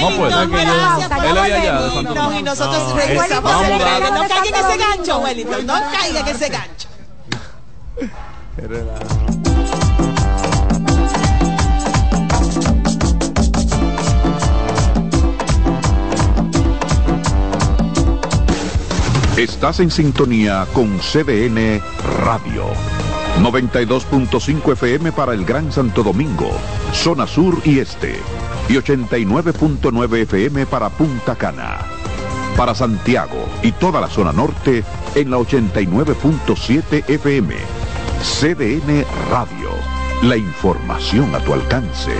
No puede. Él es allá de Santo Y nosotros regresamos. No caiga en ese gancho, Wellington. No caiga en ese gancho. Estás en sintonía con CDN Radio. 92.5 FM para el Gran Santo Domingo, zona sur y este. Y 89.9 FM para Punta Cana. Para Santiago y toda la zona norte en la 89.7 FM. CDN Radio. La información a tu alcance.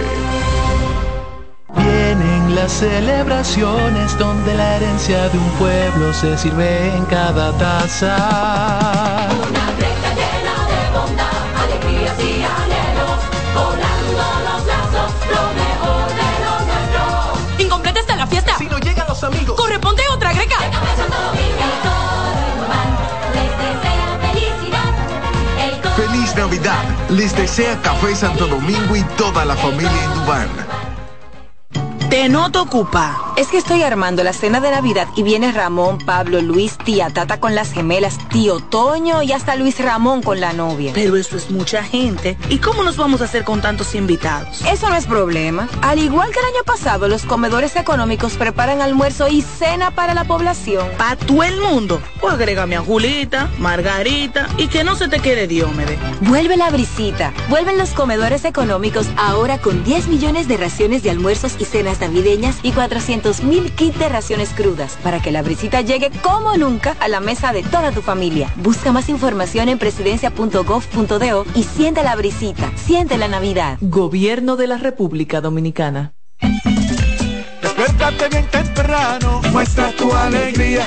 Vienen las celebraciones donde la herencia de un pueblo se sirve en cada taza. Una fiesta llena de bondad, alegrías y anhelos, los amigos, corresponde otra greca. El Café Santo Domingo y todo Indubán les desea felicidad. El coro Feliz Navidad. Les desea Café Santo Domingo y toda la familia Indubán. Te noto ocupa. Es que estoy armando la cena de Navidad y viene Ramón, Pablo, Luis, tía Tata con las gemelas, tío Toño y hasta Luis Ramón con la novia. Pero eso es mucha gente. ¿Y cómo nos vamos a hacer con tantos invitados? Eso no es problema. Al igual que el año pasado, los comedores económicos preparan almuerzo y cena para la población. ¿Para todo el mundo? O agrégame a Julita, Margarita y que no se te quede Diómede. Vuelve la brisita. Vuelven los comedores económicos ahora con 10 millones de raciones de almuerzos y cenas navideñas y 400 mil kits de raciones crudas para que la brisita llegue como nunca a la mesa de toda tu familia. Busca más información en presidencia.gov.do y siente la brisita. Siente la Navidad. Gobierno de la República Dominicana. Despiértate bien temprano, muestra tu alegría.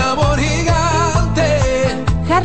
Hard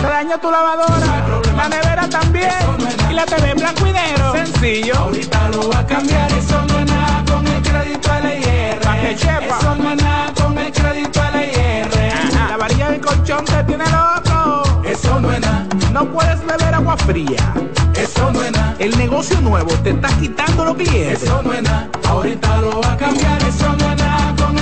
Se dañó tu lavadora, la nevera también, y la TV blanco y negro. Sencillo. Ahorita lo va a cambiar, eso no es nada con el crédito LIR. Pa' que. Eso no es nada con el crédito LIR. La varilla del colchón te tiene loco. Eso no es nada, No puedes beber agua fría. eso no es nada, El negocio nuevo te está quitando los clientes. eso no es nada. Ahorita lo va a cambiar, eso no es nada con el.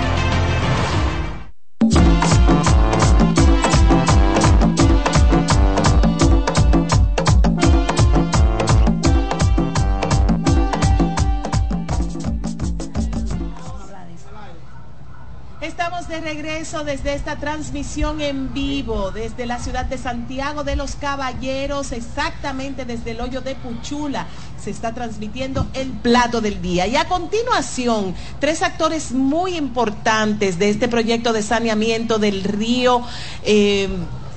Regreso desde esta transmisión en vivo, desde la ciudad de Santiago de los Caballeros, exactamente desde el hoyo de Puchula. Se está transmitiendo el plato del día. Y a continuación, tres actores muy importantes de este proyecto de saneamiento del río. eh,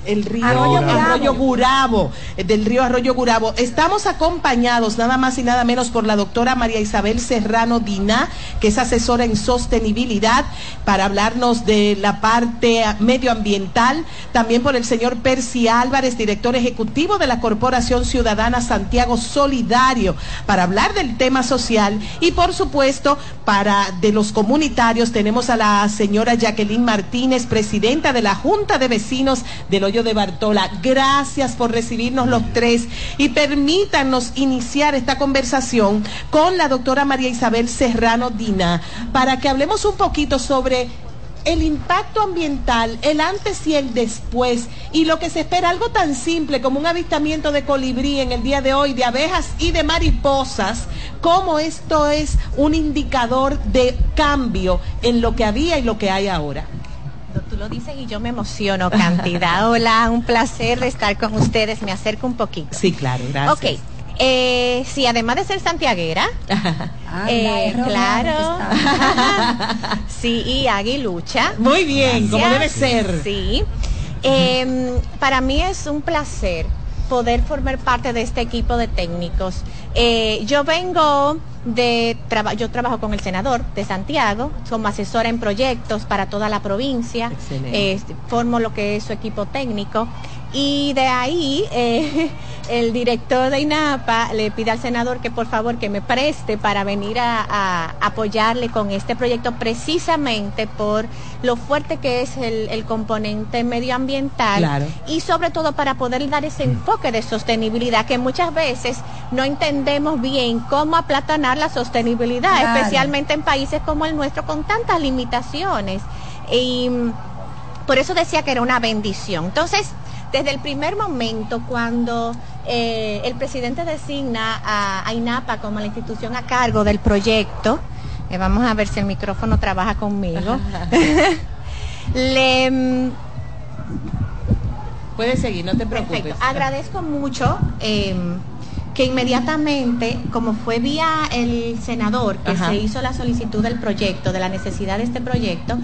el río Arroyo Arroyo, Gurabo. Del río Arroyo Gurabo. Estamos acompañados nada más y nada menos por la doctora María Isabel Serrano Diná, que es asesora en sostenibilidad, para hablarnos de la parte medioambiental. También por el señor Percy Álvarez, director ejecutivo de la Corporación Ciudadana Santiago Solidario, para hablar del tema social. Y por supuesto, para de los comunitarios tenemos a la señora Jacqueline Martínez, presidenta de la Junta de Vecinos del De Bartola. Gracias por recibirnos los tres y permítanos iniciar esta conversación con la doctora María Isabel Serrano Dina para que hablemos un poquito sobre el impacto ambiental, el antes y el después, y lo que se espera, algo tan simple como un avistamiento de colibrí en el día de hoy, de abejas y de mariposas, como esto es un indicador de cambio en lo que había y lo que hay ahora. Lo dices y yo me emociono, cantidad. Hola, un placer estar con ustedes. Me acerco un poquito. Sí, claro, gracias. Ok. Eh, sí, además de ser santiaguera, eh, claro, sí, y aguilucha. Muy bien, como debe ser. Sí. Eh, para mí es un placer poder formar parte de este equipo de técnicos. Eh, yo vengo de traba- yo trabajo con el senador de Santiago, como asesora en proyectos para toda la provincia. Eh, formo lo que es su equipo técnico y de ahí eh, el director de INAPA le pide al senador que por favor que me preste para venir a, a apoyarle con este proyecto precisamente por lo fuerte que es el, el componente medioambiental Claro. y sobre todo para poder dar ese enfoque de sostenibilidad que muchas veces no entendemos bien cómo aplatanar la sostenibilidad, Claro. especialmente en países como el nuestro con tantas limitaciones. Y mm, por eso decía que era una bendición. Entonces, desde el primer momento, cuando eh, el presidente designa a, a INAPA como la institución a cargo del proyecto, eh, vamos a ver si el micrófono trabaja conmigo, le, mm, Puedes seguir, no te preocupes. Perfecto. Agradezco mucho eh, que inmediatamente, como fue vía el senador que Ajá. se hizo la solicitud del proyecto, de la necesidad de este proyecto,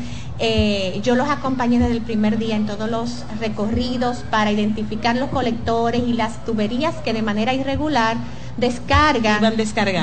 eh, yo los acompañé desde el primer día en todos los recorridos para identificar los colectores y las tuberías que de manera irregular descargan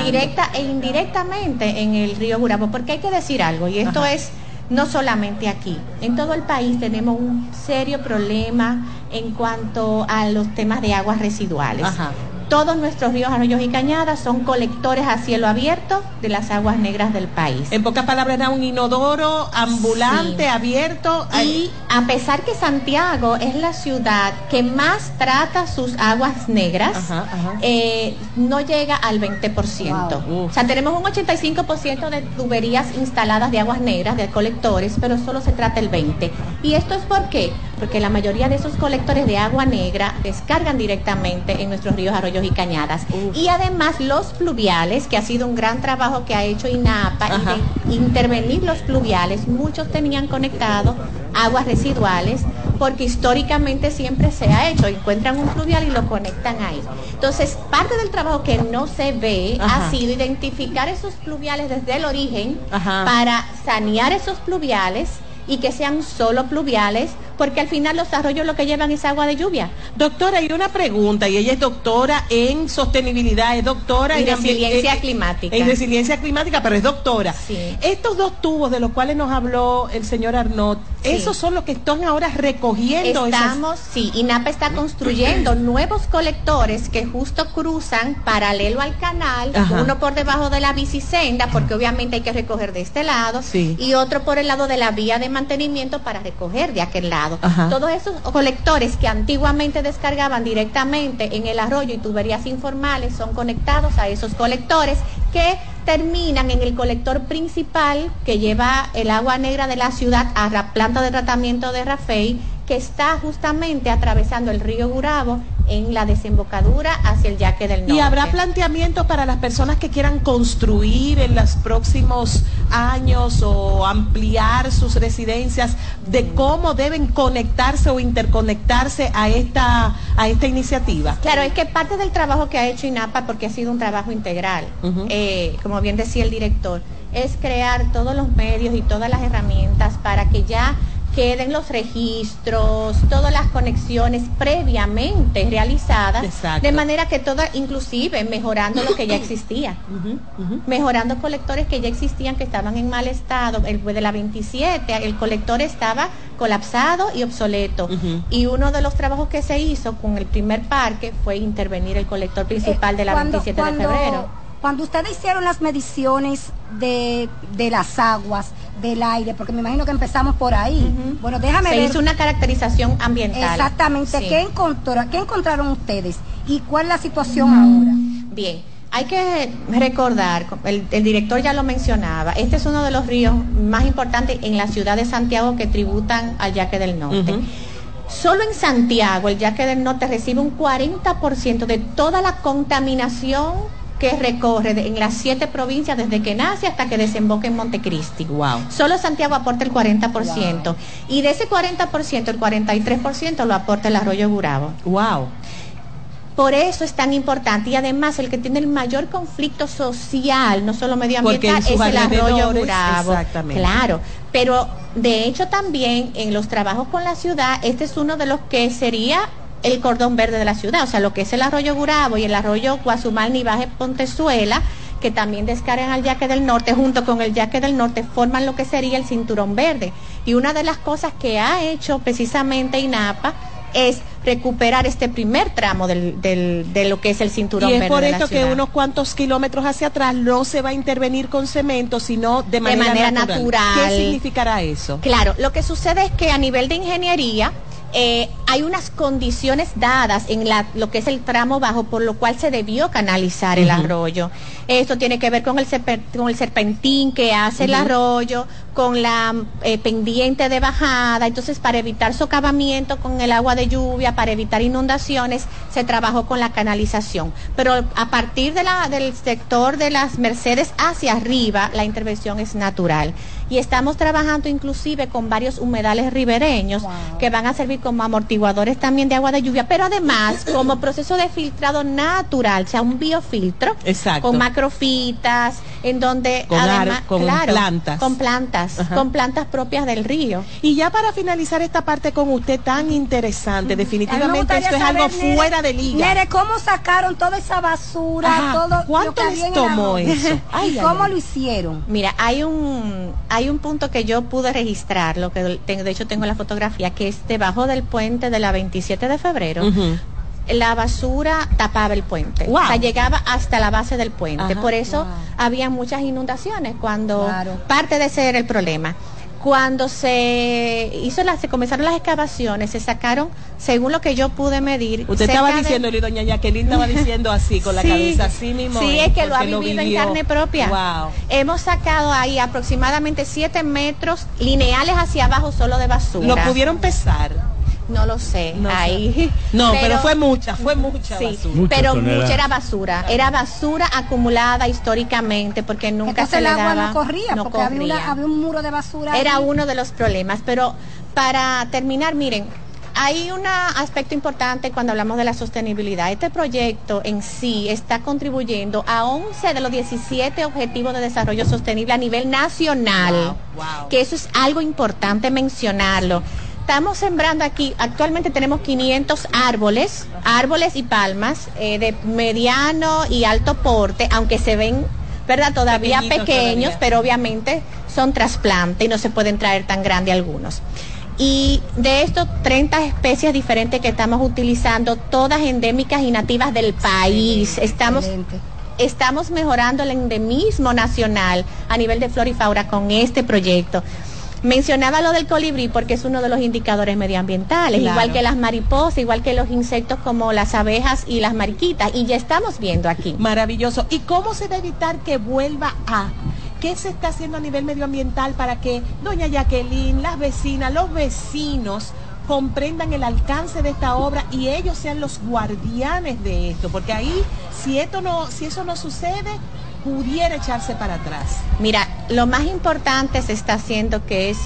directa e indirectamente en el río Gurabo, porque hay que decir algo, y esto Ajá. es no solamente aquí, en todo el país tenemos un serio problema en cuanto a los temas de aguas residuales. Ajá. Todos nuestros ríos, arroyos y cañadas son colectores a cielo abierto de las aguas negras del país. En pocas palabras, era un inodoro ambulante, Sí. abierto. Y a pesar que Santiago es la ciudad que más trata sus aguas negras, Ajá, ajá. eh, no llega al 20%. Wow. O sea, tenemos un 85% de tuberías instaladas de aguas negras, de colectores, pero solo se trata el 20%. ¿Y esto es por qué? Porque la mayoría de esos colectores de agua negra descargan directamente en nuestros ríos, arroyos y cañadas. Y además los pluviales, que ha sido un gran trabajo que ha hecho INAPA, y de intervenir los pluviales, muchos tenían conectado aguas residuales porque históricamente siempre se ha hecho, encuentran un pluvial y lo conectan ahí. Entonces, parte del trabajo que no se ve Ajá. ha sido identificar esos pluviales desde el origen Ajá. para sanear esos pluviales y que sean solo pluviales, porque al final los arroyos lo que llevan es agua de lluvia. Doctora, hay una pregunta, y ella es doctora en sostenibilidad, es doctora Y en resiliencia eh, climática. En resiliencia climática, pero es doctora. Sí. Estos dos tubos de los cuales nos habló el señor Arnott, Sí. esos son los que están ahora recogiendo esas- Estamos, sí, INAPA está construyendo nuevos colectores que justo cruzan paralelo al canal, Ajá. uno por debajo de la bicisenda, porque obviamente hay que recoger de este lado, Sí. y otro por el lado de la vía de mantenimiento para recoger de aquel lado. Ajá. Todos esos colectores que antiguamente descargaban directamente en el arroyo y tuberías informales son conectados a esos colectores que terminan en el colector principal que lleva el agua negra de la ciudad a la planta de tratamiento de Rafey, que está justamente atravesando el río Gurabo en la desembocadura hacia el Yaque del Norte. ¿Y habrá planteamiento para las personas que quieran construir en los próximos años o ampliar sus residencias de cómo deben conectarse o interconectarse a esta, a esta iniciativa? Claro, es que parte del trabajo que ha hecho INAPA, porque ha sido un trabajo integral, eh, como bien decía el director, es crear todos los medios y todas las herramientas para que ya queden los registros, todas las conexiones previamente realizadas, Exacto. de manera que toda, inclusive mejorando lo que ya existía, mejorando colectores que ya existían, que estaban en mal estado. El de la 27, el colector estaba colapsado y obsoleto. Y uno de los trabajos que se hizo con el primer parque fue intervenir el colector principal de la Cuando- 27 cuando- de febrero. Cuando ustedes hicieron las mediciones de, de las aguas, del aire, porque me imagino que empezamos por ahí. Bueno, déjame Se ver. hizo una caracterización ambiental. Exactamente. Sí. ¿Qué, encontró, ¿Qué encontraron ustedes? ¿Y cuál es la situación ahora? Bien, hay que recordar, el, el director ya lo mencionaba, este es uno de los ríos más importantes en la ciudad de Santiago que tributan al Yaque del Norte. Solo en Santiago el Yaque del Norte recibe un 40% de toda la contaminación que recorre de- en las siete provincias desde que nace hasta que desemboca en Montecristi. Wow. Solo Santiago aporta el 40%. Y de ese 40%, el 43% lo aporta el arroyo Gurabo. Wow. Por eso es tan importante y además el que tiene el mayor conflicto social, no solo medioambiental, es el arroyo Gurabo. exactamente. Claro, pero de hecho también en los trabajos con la ciudad, este es uno de los que sería el cordón verde de la ciudad, o sea, lo que es el arroyo Gurabo y el arroyo Guazumal Nivaje Pontezuela, que también descargan al Yaque del Norte, junto con el Yaque del Norte, forman lo que sería el cinturón verde. Y una de las cosas que ha hecho precisamente INAPA es recuperar este primer tramo del, del- de lo que es el cinturón Y es verde por esto que unos cuantos kilómetros hacia atrás no se va a intervenir con cemento, sino de manera, manera natural. ¿Qué significará eso? Claro, lo que sucede es que a nivel de ingeniería eh, hay unas condiciones dadas en la, lo que es el tramo bajo, por lo cual se debió canalizar el arroyo. Esto tiene que ver con el, con el serpentín que hace el arroyo, con la eh, pendiente de bajada. Entonces, para evitar socavamiento con el agua de lluvia, para evitar inundaciones, se trabajó con la canalización. Pero a partir de la, del sector de las Mercedes hacia arriba, la intervención es natural. Y estamos trabajando inclusive con varios humedales ribereños que van a servir como amortiguadores también de agua de lluvia, pero además como proceso de filtrado natural, o sea, un biofiltro Exacto. con macrofitas, en donde Con ar- además, con claro, plantas. con plantas, Ajá. con plantas propias del río. Y ya para finalizar esta parte con usted tan interesante, me definitivamente esto es saber, algo Nere, fuera de liga. Nere, ¿cómo sacaron toda esa basura? Ajá. Todo ¿Cuánto lo que les tomó eso? Ay, ¿Y ay, cómo ay. lo hicieron? Mira, hay un hay un punto que yo pude registrar, lo que tengo, de hecho tengo la fotografía, que es debajo del puente de la 27 de febrero. La basura tapaba el puente, Wow. o sea, llegaba hasta la base del puente. Ajá. Por eso había muchas inundaciones cuando parte de ese era el problema. Cuando se hizo las, se comenzaron las excavaciones, se sacaron, según lo que yo pude medir, Usted estaba de- diciendo, y doña Jacqueline estaba diciendo así, con la Sí, cabeza así mismo. Sí, es, que lo ha vivido en carne propia. Wow. Hemos sacado ahí aproximadamente 7 metros lineales hacia abajo solo de basura. ¿Lo pudieron pesar? No lo sé. No sé. ahí. No, pero, fue mucha, fue mucha Sí, basura. pero mucha era basura. Era basura acumulada históricamente porque nunca Entonces se el le agua daba- no corría, no porque había, una- corría. había un muro de basura. Era ahí. uno de los problemas. Pero para terminar, miren, hay un aspecto importante cuando hablamos de la sostenibilidad. Este proyecto en sí está contribuyendo a 11 de los 17 objetivos de desarrollo sostenible a nivel nacional. Que eso es algo importante mencionarlo. Estamos sembrando aquí, actualmente tenemos 500 árboles, árboles y palmas eh, de mediano y alto porte, aunque se ven, ¿verdad? Todavía Pequeñitos pequeños, todavía. pero obviamente son trasplantes y no se pueden traer tan grande algunos. Y de estos 30 especies diferentes que estamos utilizando, todas endémicas y nativas del país, estamos, estamos mejorando el endemismo nacional a nivel de flora y fauna con este proyecto. Mencionaba lo del colibrí porque es uno de los indicadores medioambientales, Claro. igual que las mariposas, igual que los insectos como las abejas y las mariquitas, y ya estamos viendo aquí. Maravilloso. ¿Y cómo se va a evitar que vuelva a? ¿Qué se está haciendo a nivel medioambiental para que doña Jacqueline, las vecinas, los vecinos comprendan el alcance de esta obra y ellos sean los guardianes de esto? Porque ahí, si esto no, si eso no sucede, pudiera echarse para atrás. Mira, lo más importante se está haciendo que es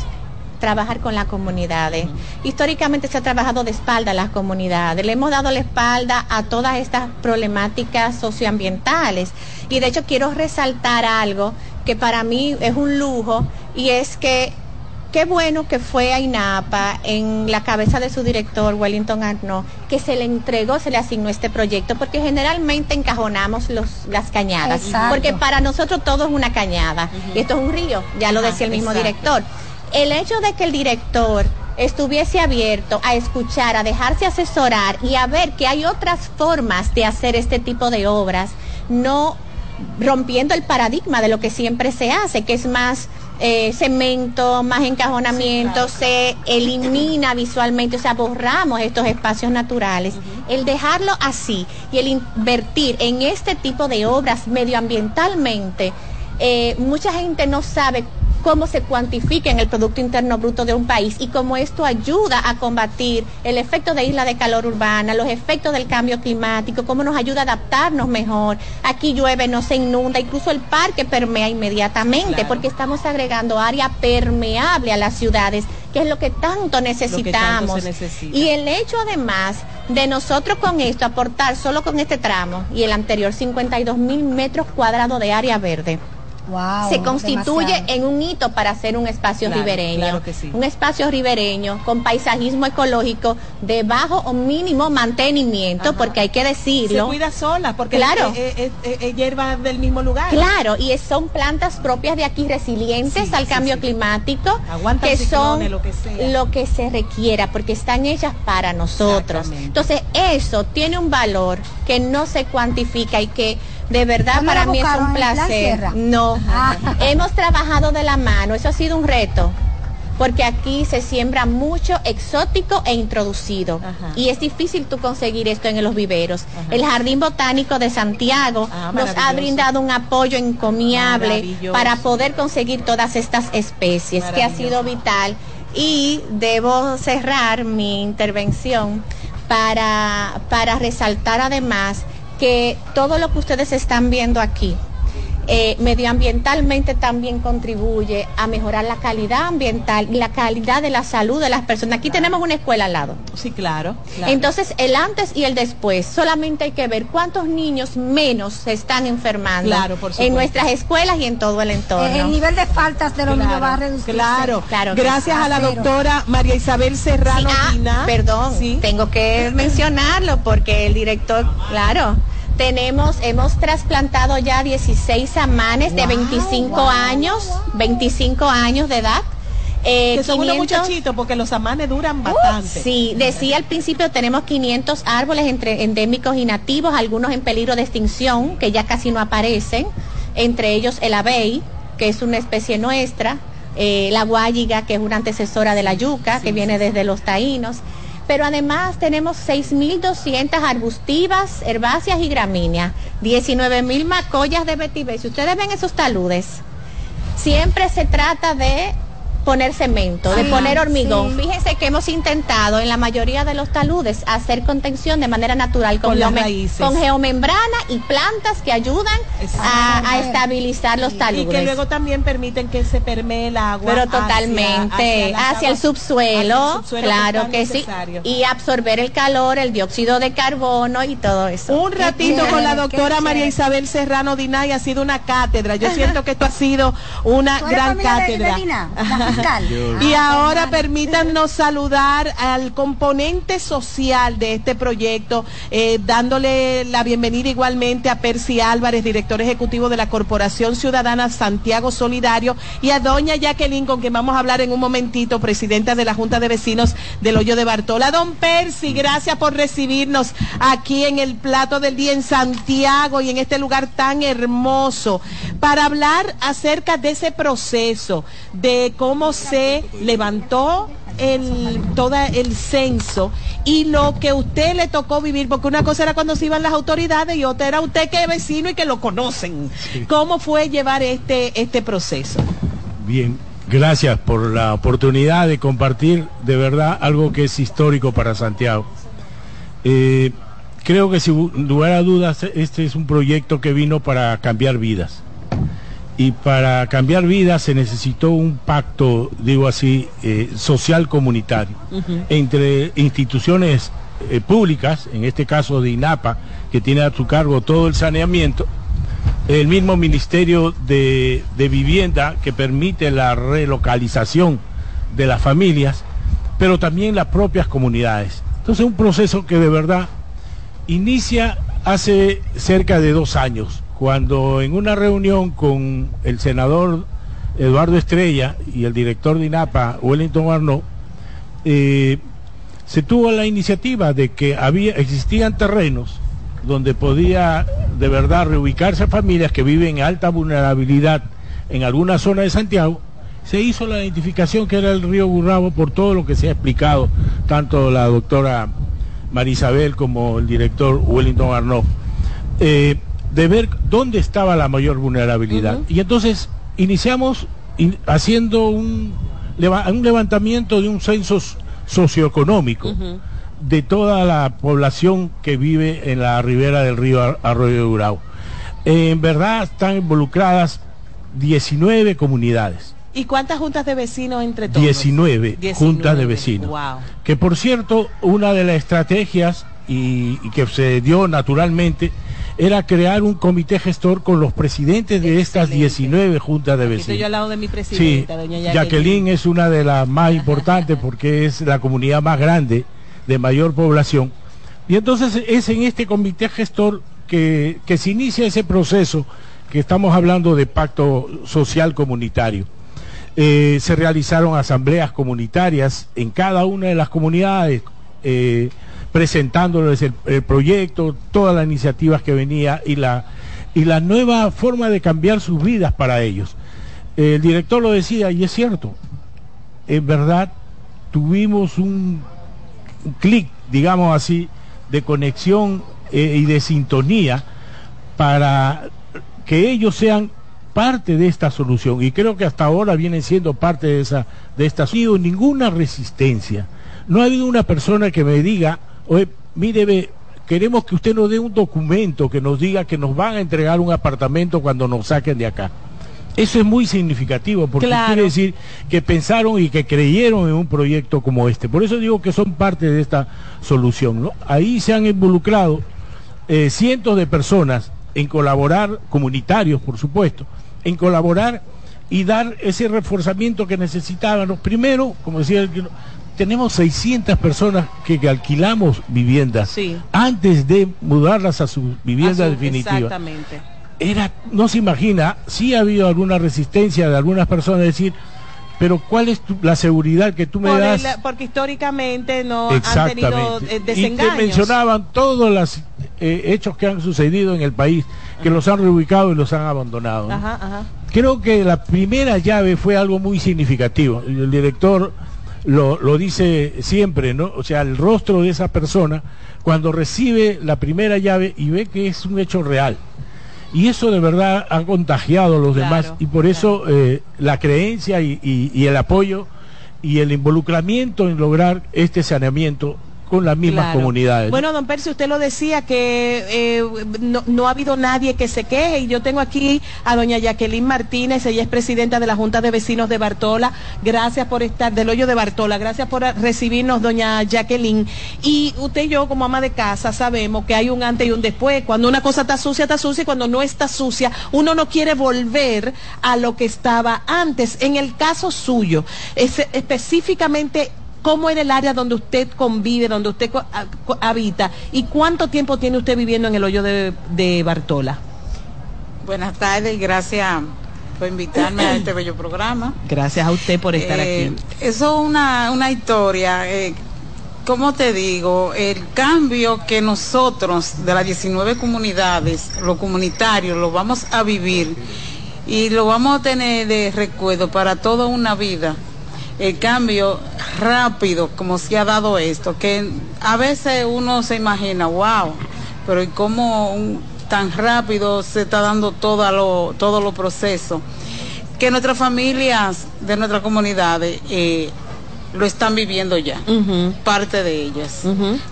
trabajar con las comunidades. Históricamente se ha trabajado de espalda a las comunidades. Le hemos dado la espalda a todas estas problemáticas socioambientales. Y de hecho quiero resaltar algo que para mí es un lujo y es que Qué bueno que fue a INAPA en la cabeza de su director, Wellington Arnaud, que se le entregó, se le asignó este proyecto, porque generalmente encajonamos los, las cañadas, Exacto. porque para nosotros todo es una cañada, y esto es un río, ya lo Ajá, decía el mismo exacto. director. El hecho de que el director estuviese abierto a escuchar, a dejarse asesorar y a ver que hay otras formas de hacer este tipo de obras, no rompiendo el paradigma de lo que siempre se hace, que es más eh, cemento, más encajonamiento, se elimina visualmente, o sea, borramos estos espacios naturales. El dejarlo así y el invertir en este tipo de obras medioambientalmente, eh, mucha gente no sabe cómo se cuantifica en el Producto Interno Bruto de un país y cómo esto ayuda a combatir el efecto de isla de calor urbana, los efectos del cambio climático, cómo nos ayuda a adaptarnos mejor. Aquí llueve, no se inunda, incluso el parque permea inmediatamente Claro. porque estamos agregando área permeable a las ciudades, que es lo que tanto necesitamos. necesita. Y el hecho además de nosotros con esto aportar solo con este tramo y el anterior 52 mil metros cuadrados de área verde Wow, se constituye demasiado. en un hito para hacer un espacio Claro, ribereño. claro que sí. Un espacio ribereño con paisajismo ecológico de bajo o mínimo mantenimiento, Ajá. porque hay que Se decirlo. cuida sola, porque Claro. es, es- es- es hierba del mismo lugar. Claro, y son plantas propias de aquí resilientes Sí, al sí, cambio climático, que son lo que sea. lo que se requiera, porque están hechas para nosotros. Entonces, eso tiene un valor que no se cuantifica y que de verdad ¿Dónde para mí es un ¿En el plan placer. No, Ah. hemos trabajado de la mano, eso ha sido un reto. Porque aquí se siembra mucho exótico e introducido. Ajá. Y es difícil tú conseguir esto en los viveros. El Jardín Botánico de Santiago Ah, nos ha brindado un apoyo encomiable para poder conseguir todas estas especies, que ha sido vital. Y debo cerrar mi intervención para, para resaltar además que todo lo que ustedes están viendo aquí, eh, medioambientalmente también contribuye a mejorar la calidad ambiental y la calidad de la salud de las personas. Aquí tenemos una escuela al lado. Sí, claro. claro. Entonces, el antes y el después, solamente hay que ver cuántos niños menos se están enfermando Claro, por supuesto. en nuestras escuelas y en todo el entorno. Eh, el nivel de faltas de los niños va a reducir. Claro, Claro Gracias a la A cero. doctora María Isabel Serrano Sí, ah. Perdón, Sí. tengo que mencionarlo porque el director, claro, tenemos, hemos trasplantado ya 16 amanes de Wow, 25 wow, años, 25 años de edad. Eh, que son unos 500 muchachitos porque los amanes duran bastante. Uh, Sí, decía al principio tenemos 500 árboles entre endémicos y nativos, algunos en peligro de extinción, que ya casi no aparecen, entre ellos el abey, que es una especie nuestra, eh, la guayiga, que es una antecesora de la yuca, que viene desde los taínos. Pero además tenemos 6.200 arbustivas, herbáceas y gramíneas, 19.000 macollas de vetiver. Si ustedes ven esos taludes, siempre se trata de poner cemento, de poner hormigón. sí. Fíjense que hemos intentado en la mayoría de los taludes hacer contención de manera natural con, Con con geomembrana y plantas que ayudan a, a estabilizar los taludes. Y que luego también permiten que se permee el agua. pero totalmente hacia, el subsuelo, hacia el subsuelo que claro que sí, y absorber el calor, el dióxido de carbono y todo eso. Un ratito con la doctora María chévere. Isabel Serrano Dinay ha sido una cátedra. Yo siento que esto ha sido una ¿Tú eres gran de- de Y Ah, ahora Fernanda. permítanos saludar al componente social de este proyecto, eh, dándole la bienvenida igualmente a Percy Álvarez, director ejecutivo de la Corporación Ciudadana Santiago Solidario, y a doña Jacqueline, con quien vamos a hablar en un momentito, presidenta de la Junta de Vecinos del Hoyo de Bartola. Don Percy, gracias por recibirnos aquí en el plato del día en Santiago y en este lugar tan hermoso, para hablar acerca de ese proceso, de cómo cómo se levantó el todo el censo y lo que usted le tocó vivir, porque una cosa era cuando se iban las autoridades y otra era usted que es vecino y que lo conocen. ¿Cómo fue llevar este, este proceso? Bien, gracias por la oportunidad de compartir de verdad algo que es histórico para Santiago. Eh, creo que sin lugar a dudas este es un proyecto que vino para cambiar vidas. Y para cambiar vidas se necesitó un pacto, digo así, eh, social comunitario entre instituciones eh, públicas, en este caso de INAPA, que tiene a su cargo todo el saneamiento, el mismo Ministerio de, de Vivienda que permite la relocalización de las familias, pero también las propias comunidades. Entonces un proceso que de verdad inicia hace cerca de dos años, cuando en una reunión con el senador Eduardo Estrella y el director de INAPA, Wellington Arnaud, eh, se tuvo la iniciativa de que había, existían terrenos donde podía de verdad reubicarse familias que viven en alta vulnerabilidad en alguna zona de Santiago, se hizo la identificación que era el río Burrabo por todo lo que se ha explicado, tanto la doctora Marisabel como el director Wellington Arnaud, eh, de ver dónde estaba la mayor vulnerabilidad. Y entonces iniciamos in- haciendo un, un levantamiento de un censo socioeconómico de toda la población que vive en la ribera del río Ar- Arroyo de Urao. en verdad están involucradas 19 comunidades. ¿Y cuántas juntas de vecinos entre todos? 19, 19. juntas de vecinos. Wow. Que por cierto, una de las estrategias y, y que se dio naturalmente era crear un comité gestor con los presidentes de estas 19 juntas de Estoy vecinos. yo al lado de mi Sí, presidenta, doña Jacqueline. Jacqueline es una de las más importantes porque es la comunidad más grande, de mayor población. Y entonces es en este comité gestor que, que se inicia ese proceso que estamos hablando de pacto social comunitario. Eh, se realizaron asambleas comunitarias en cada una de las comunidades, eh, presentándoles el, el proyecto, todas las iniciativas que venía y la, y la nueva forma de cambiar sus vidas para ellos. El director lo decía y es cierto, en verdad tuvimos un, clic, digamos así, de conexión eh, y de sintonía para que ellos sean parte de esta solución. Y creo que hasta ahora vienen siendo parte de esa de esta. No ha habido ninguna resistencia. No ha habido una persona que me diga oye mire ve, queremos que usted nos dé un documento que nos diga que nos van a entregar un apartamento cuando nos saquen de acá eso es muy significativo porque Claro. quiere decir que pensaron y que creyeron en un proyecto como este. Por eso digo que son parte de esta solución. ¿no? Ahí se han involucrado eh, cientos de personas en colaborar, comunitarios por supuesto, en colaborar y dar ese reforzamiento que necesitábamos. Primero, como decía, el- tenemos 600 personas que, que alquilamos viviendas Sí. antes de mudarlas a su vivienda A su- definitiva Exactamente. era, no se imagina, sí ha habido alguna resistencia de algunas personas decir, pero ¿cuál es tu- la seguridad que tú me Por das? el- porque históricamente no han tenido Exactamente. eh, y te desengaños. mencionaban todos los eh, hechos que han sucedido en el país, que los han reubicado y los han abandonado. ¿no? Ajá, ajá. Creo que la primera llave fue algo muy significativo. El director lo, lo dice siempre, ¿no? O sea, el rostro de esa persona cuando recibe la primera llave y ve que es un hecho real. Y eso de verdad ha contagiado a los Claro, demás y por eso eh, la creencia y, y- y el apoyo y el involucramiento en lograr este saneamiento con las mismas Claro. comunidades. Bueno, don Percy, usted lo decía que eh, no, no ha habido nadie que se queje y yo tengo aquí a doña Jacqueline Martínez, ella es presidenta de la Junta de Vecinos de Bartola. Gracias por estar, del hoyo de Bartola, gracias por recibirnos, doña Jacqueline. Y usted y yo, como ama de casa, sabemos que hay un antes y un después. Cuando una cosa está sucia, está sucia y cuando no está sucia, uno no quiere volver a lo que estaba antes. En el caso suyo, es- específicamente ¿Cómo era el área donde usted convive, donde usted habita? ¿Y cuánto tiempo tiene usted viviendo en el hoyo de, de Bartola? Buenas tardes y gracias por invitarme a este bello programa. Gracias a usted por estar Eh, aquí. Eso es una, una historia, eh, ¿cómo te digo? El cambio que nosotros de las 19 comunidades, los comunitarios, lo vamos a vivir y lo vamos a tener de recuerdo para toda una vida. El cambio rápido como se ha dado esto, que a veces uno se imagina, wow, pero ¿y cómo un- tan rápido se está dando todo lo, todos los procesos? Que nuestras familias de nuestras comunidades eh, lo están viviendo ya, parte de ellas,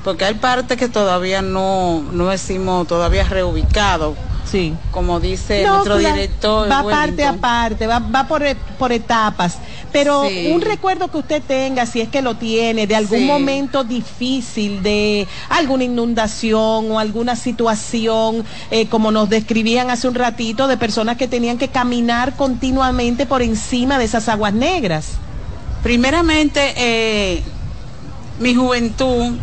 porque hay partes que todavía no, no decimos todavía reubicado. Sí. Como dice No, nuestro claro, director. Va parte a parte, va, va por, e- por etapas. Pero Sí. un recuerdo que usted tenga, si es que lo tiene, de algún Sí. momento difícil, de alguna inundación o alguna situación, eh, como nos describían hace un ratito, de personas que tenían que caminar continuamente por encima de esas aguas negras. Primeramente, eh, mi juventud,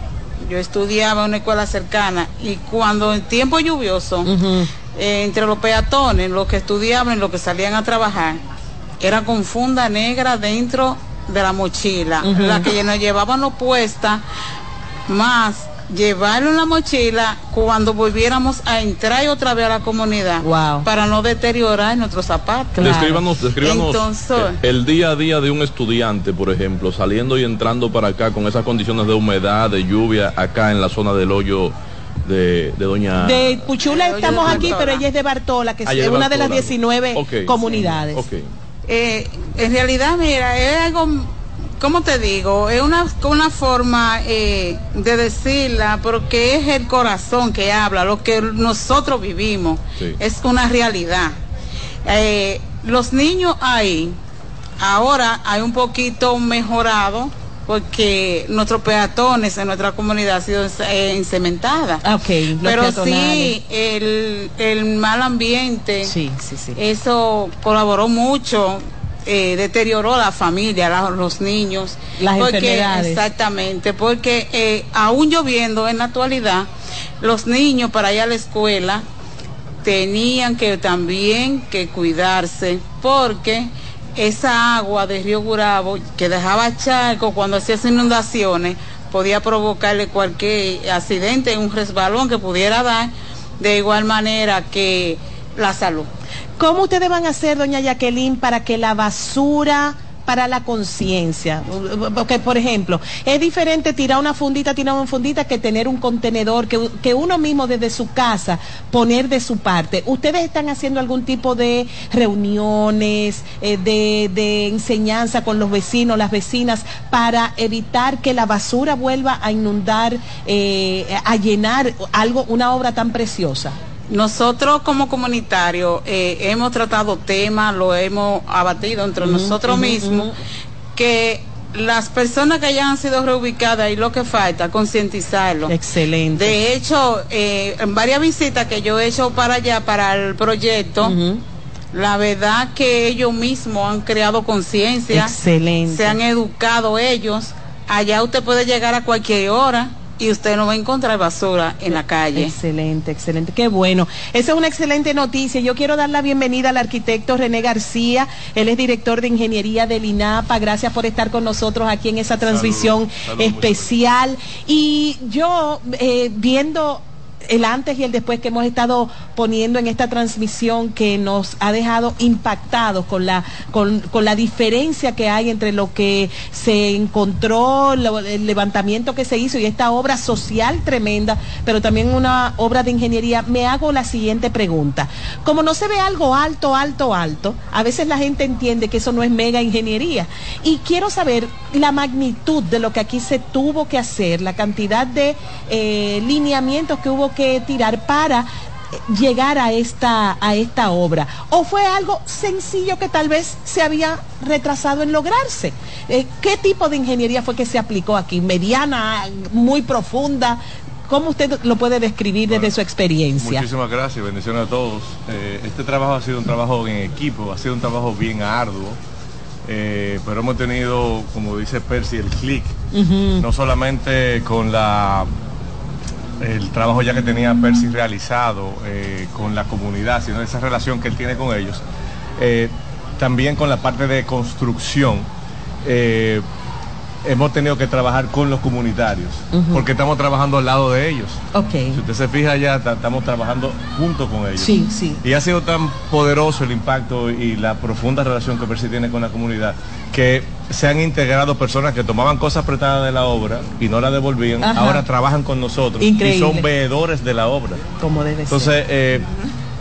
yo estudiaba en una escuela cercana y cuando en tiempo lluvioso, eh, entre los peatones, los que estudiaban y los que salían a trabajar, era con funda negra dentro de la mochila, la que nos llevábamos puesta, más llevarlo en la mochila cuando volviéramos a entrar otra vez a la comunidad para no deteriorar nuestros zapatos. Descríbanos, descríbanos Entonces, el día a día de un estudiante, por ejemplo, saliendo y entrando para acá con esas condiciones de humedad, de lluvia, acá en la zona del hoyo de, de Doña... De Puchula estamos aquí, Bartola. pero ella es de Bartola, que es una de las Bartola. 19 Ok. comunidades. Eh, en realidad, mira, es algo, ¿cómo te digo? Es una, una forma eh, de decirla, porque es el corazón que habla, lo que nosotros vivimos, Sí. es una realidad. Eh, los niños ahí, ahora hay un poquito mejorado, porque nuestros peatones en nuestra comunidad ha sido eh, encementada. Ah, ok, los Pero peatonales. sí, el, el mal ambiente, eso colaboró mucho, eh, deterioró la familia, la- los niños. Las porque, enfermedades. Exactamente, porque eh, aún lloviendo en la actualidad, los niños para ir a la escuela tenían que también que cuidarse porque esa agua de Río Gurabo que dejaba charco cuando hacía inundaciones podía provocarle cualquier accidente, un resbalón que pudiera dar, de igual manera que la salud. ¿Cómo ustedes van a hacer, doña Jacqueline, para que la basura para la conciencia? Porque, por ejemplo, es diferente tirar una fundita, tirar una fundita, que tener un contenedor, que, que uno mismo desde su casa poner de su parte. ¿Ustedes están haciendo algún tipo de reuniones, eh, de, de enseñanza con los vecinos, las vecinas, para evitar que la basura vuelva a inundar, eh, a llenar algo, una obra tan preciosa? Nosotros como comunitarios eh, hemos tratado temas, lo hemos abatido entre nosotros mismos, que las personas que ya han sido reubicadas y lo que falta, concientizarlo. Excelente. De hecho, eh, en varias visitas que yo he hecho para allá, para el proyecto, la verdad que ellos mismos han creado conciencia. Excelente. Se han educado ellos. Allá usted puede llegar a cualquier hora y usted no va a encontrar basura en la calle. Excelente, excelente, qué bueno. Esa es una excelente noticia. Yo quiero dar la bienvenida al arquitecto René García. Él es director de ingeniería del INAPA. Gracias por estar con nosotros aquí en esa transmisión especial. Y yo, eh, viendo el antes y el después que hemos estado poniendo en esta transmisión que nos ha dejado impactados con la con, con la diferencia que hay entre lo que se encontró el levantamiento que se hizo y esta obra social tremenda pero también una obra de ingeniería. Me hago la siguiente pregunta. Como no se ve algo alto alto alto a veces la gente entiende que eso no es mega ingeniería. Y quiero saber la magnitud de lo que aquí se tuvo que hacer la cantidad de eh, lineamientos que hubo que tirar para llegar a esta a esta obra o fue algo sencillo que tal vez se había retrasado en lograrse Eh, qué tipo de ingeniería fue que se aplicó aquí mediana muy profunda cómo usted lo puede describir desde su experiencia Muchísimas gracias, bendiciones a todos. Eh, este trabajo ha sido un trabajo en equipo, ha sido un trabajo bien arduo, eh, pero hemos tenido, como dice Percy, el clic, no solamente con la el trabajo ya que tenía Percy realizado eh, con la comunidad, sino esa relación que él tiene con ellos, eh, también con la parte de construcción. Hemos tenido que trabajar con los comunitarios, porque estamos trabajando al lado de ellos. Ok. Si usted se fija ya, ta- estamos trabajando junto con ellos. Sí, sí. Y ha sido tan poderoso el impacto y la profunda relación que Percy tiene con la comunidad que se han integrado personas que tomaban cosas prestadas de la obra y no la devolvían, Ajá. ahora trabajan con nosotros Increíble. y son veedores de la obra. Como debe Entonces, ser. eh,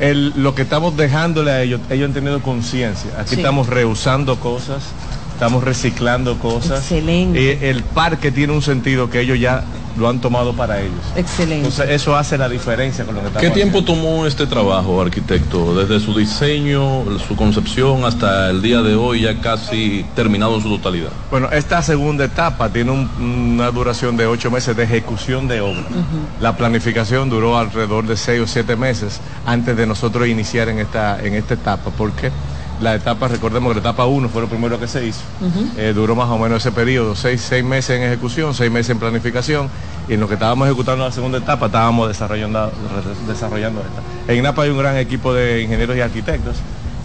el- lo que estamos dejándole a ellos, ellos han tenido conciencia. Aquí Sí. estamos reusando cosas, estamos reciclando cosas. Excelente. Y el parque tiene un sentido que ellos ya lo han tomado para ellos. Excelente. Entonces, eso hace la diferencia con lo que estamos ¿Qué tiempo haciendo. tomó este trabajo, arquitecto? Desde su diseño, su concepción hasta el día de hoy, ya casi terminado en su totalidad. Bueno, esta segunda etapa tiene un- una duración de ocho meses de ejecución de obra. La planificación duró alrededor de seis o siete meses antes de nosotros iniciar en esta, en esta etapa, porque la etapa, recordemos que la etapa 1 fue lo primero que se hizo. Eh, duró más o menos ese periodo, seis, seis meses en ejecución, seis meses en planificación, y en lo que estábamos ejecutando la segunda etapa estábamos desarrollando, desarrollando esta. En INAPA hay un gran equipo de ingenieros y arquitectos,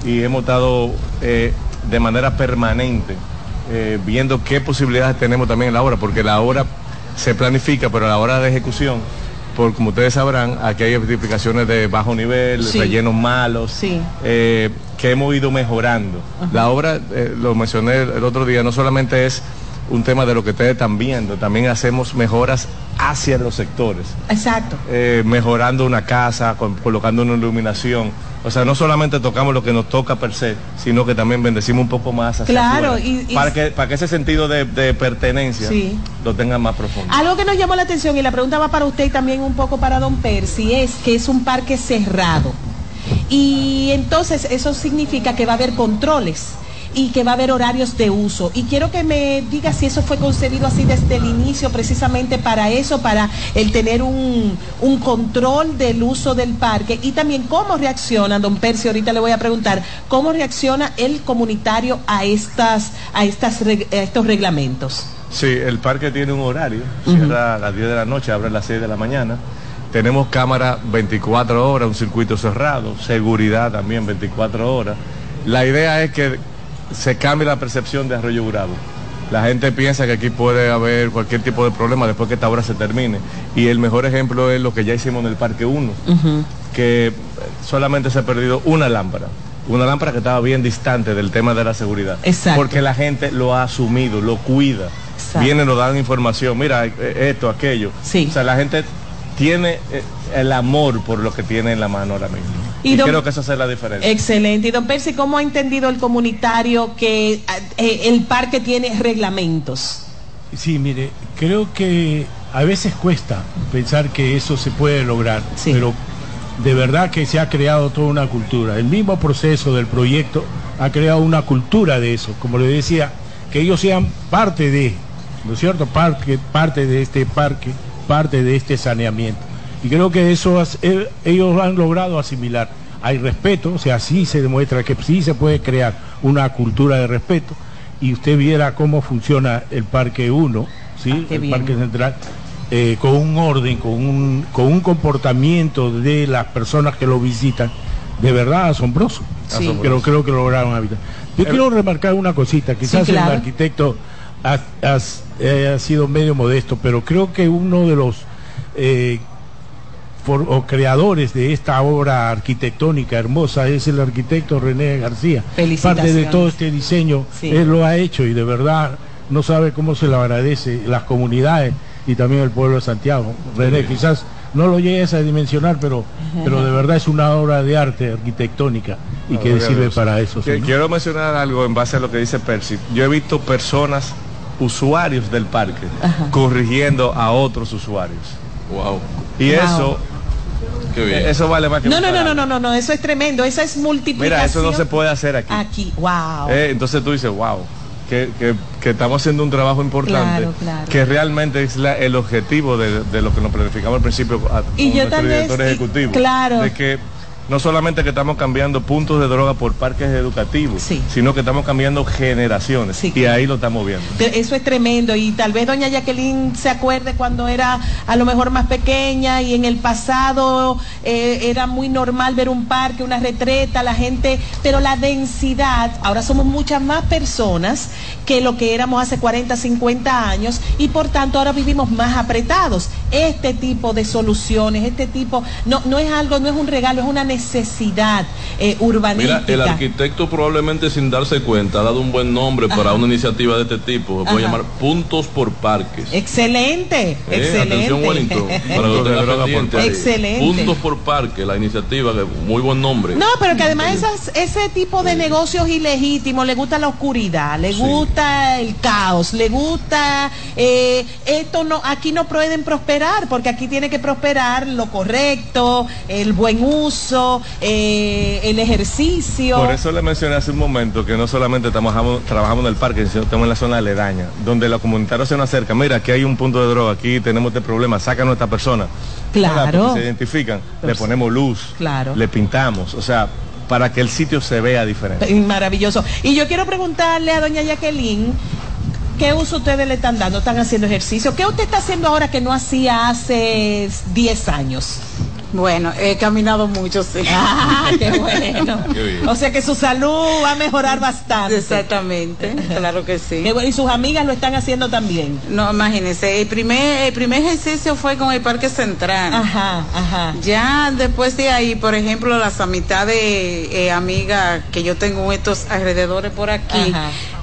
y hemos estado eh, de manera permanente eh, viendo qué posibilidades tenemos también en la obra, porque la obra se planifica, pero a la hora de ejecución, por como ustedes sabrán, aquí hay edificaciones de bajo nivel, Sí. rellenos malos, eh, que hemos ido mejorando. La obra, eh, lo mencioné el, el otro día, no solamente es un tema de lo que ustedes están viendo, también hacemos mejoras hacia los sectores. Exacto. Eh, mejorando una casa, con- colocando una iluminación. O sea, no solamente tocamos lo que nos toca per se, sino que también bendecimos un poco más hacia Claro, afuera, y- y- para, que, para que ese sentido de, de pertenencia Sí. lo tengan más profundo. Algo que nos llamó la atención y la pregunta va para usted y también un poco para don Percy es que es un parque cerrado. Y entonces eso significa que va a haber controles y que va a haber horarios de uso. Y quiero que me diga si eso fue concebido así desde el inicio, precisamente para eso, para el tener un, un control del uso del parque y también cómo reacciona, don Percy, ahorita le voy a preguntar, cómo reacciona el comunitario a, estas, a, estas, a estos reglamentos. Sí, el parque tiene un horario, cierra a las 10 de la noche, abre a las 6 de la mañana. Tenemos cámara 24 horas, un circuito cerrado, seguridad también 24 horas. La idea es que se cambie la percepción de Arroyo Bravo. La gente piensa que aquí puede haber cualquier tipo de problema después que esta obra se termine. Y el mejor ejemplo es lo que ya hicimos en el Parque 1, que solamente se ha perdido una lámpara. Una lámpara que estaba bien distante del tema de la seguridad. Exacto. Porque la gente lo ha asumido, lo cuida. Exacto. Vienen, nos dan información, mira, eh, esto, aquello. O sea, la gente tiene eh, el amor por lo que tiene en la mano ahora mismo. Y Y, don- creo que eso hace la diferencia. Excelente. Y don Percy, ¿cómo ha entendido el comunitario que eh, el parque tiene reglamentos? Sí, mire, creo que a veces cuesta pensar que eso se puede lograr, pero de verdad que se ha creado toda una cultura. El mismo proceso del proyecto ha creado una cultura de eso. Como le decía, que ellos sean parte de, ¿no es cierto? Parte, parte de este parque, parte de este saneamiento. Y creo que eso eh, ellos lo han logrado asimilar. Hay respeto, o sea, sí se demuestra que sí se puede crear una cultura de respeto. Y usted viera cómo funciona el Parque 1, ¿sí? qué el bien. Parque Central, eh, con un orden, con un, con un comportamiento de las personas que lo visitan, de verdad asombroso. Sí. Pero creo que lograron habitar. Yo quiero remarcar una cosita, quizás Sí, claro. el arquitecto eh, ha sido medio modesto, pero creo que uno de los eh, for- o creadores de esta obra arquitectónica hermosa es el arquitecto René García. Parte de todo este diseño, Sí. él lo ha hecho y de verdad no sabe cómo se lo agradece las comunidades y también el pueblo de Santiago. René, quizás no lo llegues a dimensionar, pero, pero de verdad es una obra de arte arquitectónica y que Gloria a sirve para eso. Que-. Quiero mencionar algo en base a lo que dice Percy. Yo he visto personas, usuarios del parque, corrigiendo a otros usuarios. Wow. Y Wow. eso, Qué bien. eso vale más que No, no, no, no, no, no, no, eso es tremendo, esa es multiplicación. Mira, eso no se puede hacer aquí. Aquí, wow. Eh, entonces tú dices, wow, que, que- que estamos haciendo un trabajo importante, Claro, claro. que realmente es la- el objetivo de, de lo que nos planificamos al principio a, Y con yo nuestro vez- director y- ejecutivo. claro. De que no solamente que estamos cambiando puntos de droga por parques educativos, sino que estamos cambiando generaciones. y ahí lo estamos viendo. Eso es tremendo y tal vez doña Jacqueline se acuerde cuando era a lo mejor más pequeña y en el pasado eh, era muy normal ver un parque, una retreta, la gente, pero la densidad, ahora somos muchas más personas que lo que éramos hace 40, 50 años y por tanto ahora vivimos más apretados. Este tipo de soluciones, este tipo, no, no es algo, no es un regalo, es una necesidad eh, urbanística. Mira, el arquitecto probablemente sin darse cuenta ha dado un buen nombre para una iniciativa de este tipo. Se puede llamar Puntos por Parques. Excelente, eh, excelente. Atención, Wellington, para Excelente. Puntos por Parque, la iniciativa, muy buen nombre. No, pero que además esas, ese tipo de negocios ilegítimos le gusta la oscuridad, le gusta el caos, le gusta eh, esto no, aquí no pueden prosperar, porque aquí tiene que prosperar lo correcto, el buen uso, eh, el ejercicio. Por eso le mencioné hace un momento que no solamente estamos trabajamos en el parque, sino estamos en la zona aledaña, donde los comunitarios se nos acercan, mira, aquí hay un punto de droga, aquí tenemos este problema, saca a nuestra persona. Claro. Se identifican, le ponemos luz, claro. le pintamos, o sea, para que el sitio se vea diferente. Maravilloso. Y yo quiero preguntarle a doña Jacqueline, ¿qué uso ustedes le están dando? ¿Están haciendo ejercicio? ¿Qué usted está haciendo ahora que no hacía hace 10 años? Bueno, he caminado mucho, sí. Ah, qué bueno. o sea que su salud va a mejorar bastante. Exactamente, claro que sí. Y sus amigas lo están haciendo también. No, imagínense, el primer, el primer ejercicio fue con el Parque Central. Ajá, ajá. Ya después de ahí, por ejemplo, las amistades de eh, amigas que yo tengo estos alrededores por aquí,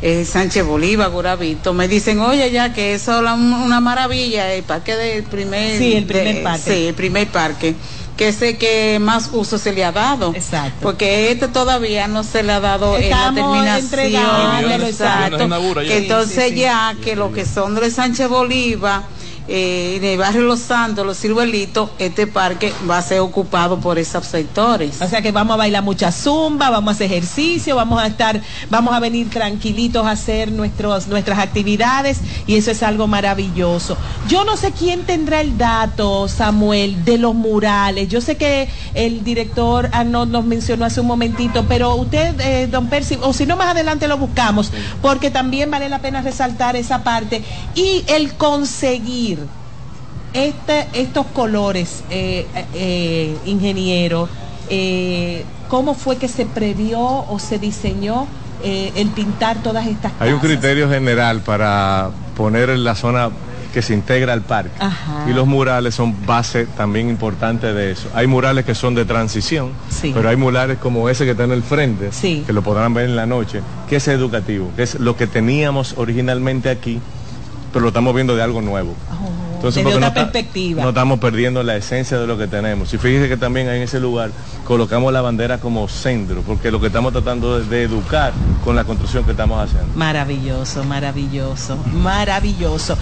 eh, Sánchez Bolívar, Guravito, me dicen, oye, ya que eso es una maravilla, el parque del primer... Sí, el primer parque. Sí, el primer parque que sé que más uso se le ha dado. Exacto. Porque este todavía no se le ha dado en la terminación. Exacto. Entonces ya que lo que son de Sánchez Bolívar eh, en el barrio Los Santos, Los Ciruelitos, este parque va a ser ocupado por esos sectores. O sea que vamos a bailar mucha zumba, vamos a hacer ejercicio, vamos a estar, vamos a venir tranquilitos a hacer nuestros, nuestras actividades y eso es algo maravilloso. Yo no sé quién tendrá el dato, Samuel, de los murales. Yo sé que el director Arnold nos mencionó hace un momentito, pero usted, eh, don Percy, o si no más adelante lo buscamos, porque también vale la pena resaltar esa parte y el conseguir este, estos colores, eh, eh, ingeniero, eh, ¿cómo fue que se previó o se diseñó el pintar todas estas Hay un criterio general para poner en la zona que se integra al parque. Y los murales son base también importante de eso. Hay murales que son de transición, pero hay murales como ese que está en el frente, que lo podrán ver en la noche, que es educativo, que es lo que teníamos originalmente aquí, pero lo estamos viendo de algo nuevo. Oh. Entonces, Desde otra perspectiva. No estamos perdiendo la esencia de lo que tenemos. Y fíjese que también en ese lugar colocamos la bandera como centro, porque lo que estamos tratando de, de educar con la construcción que estamos haciendo. Maravilloso, maravilloso, maravilloso.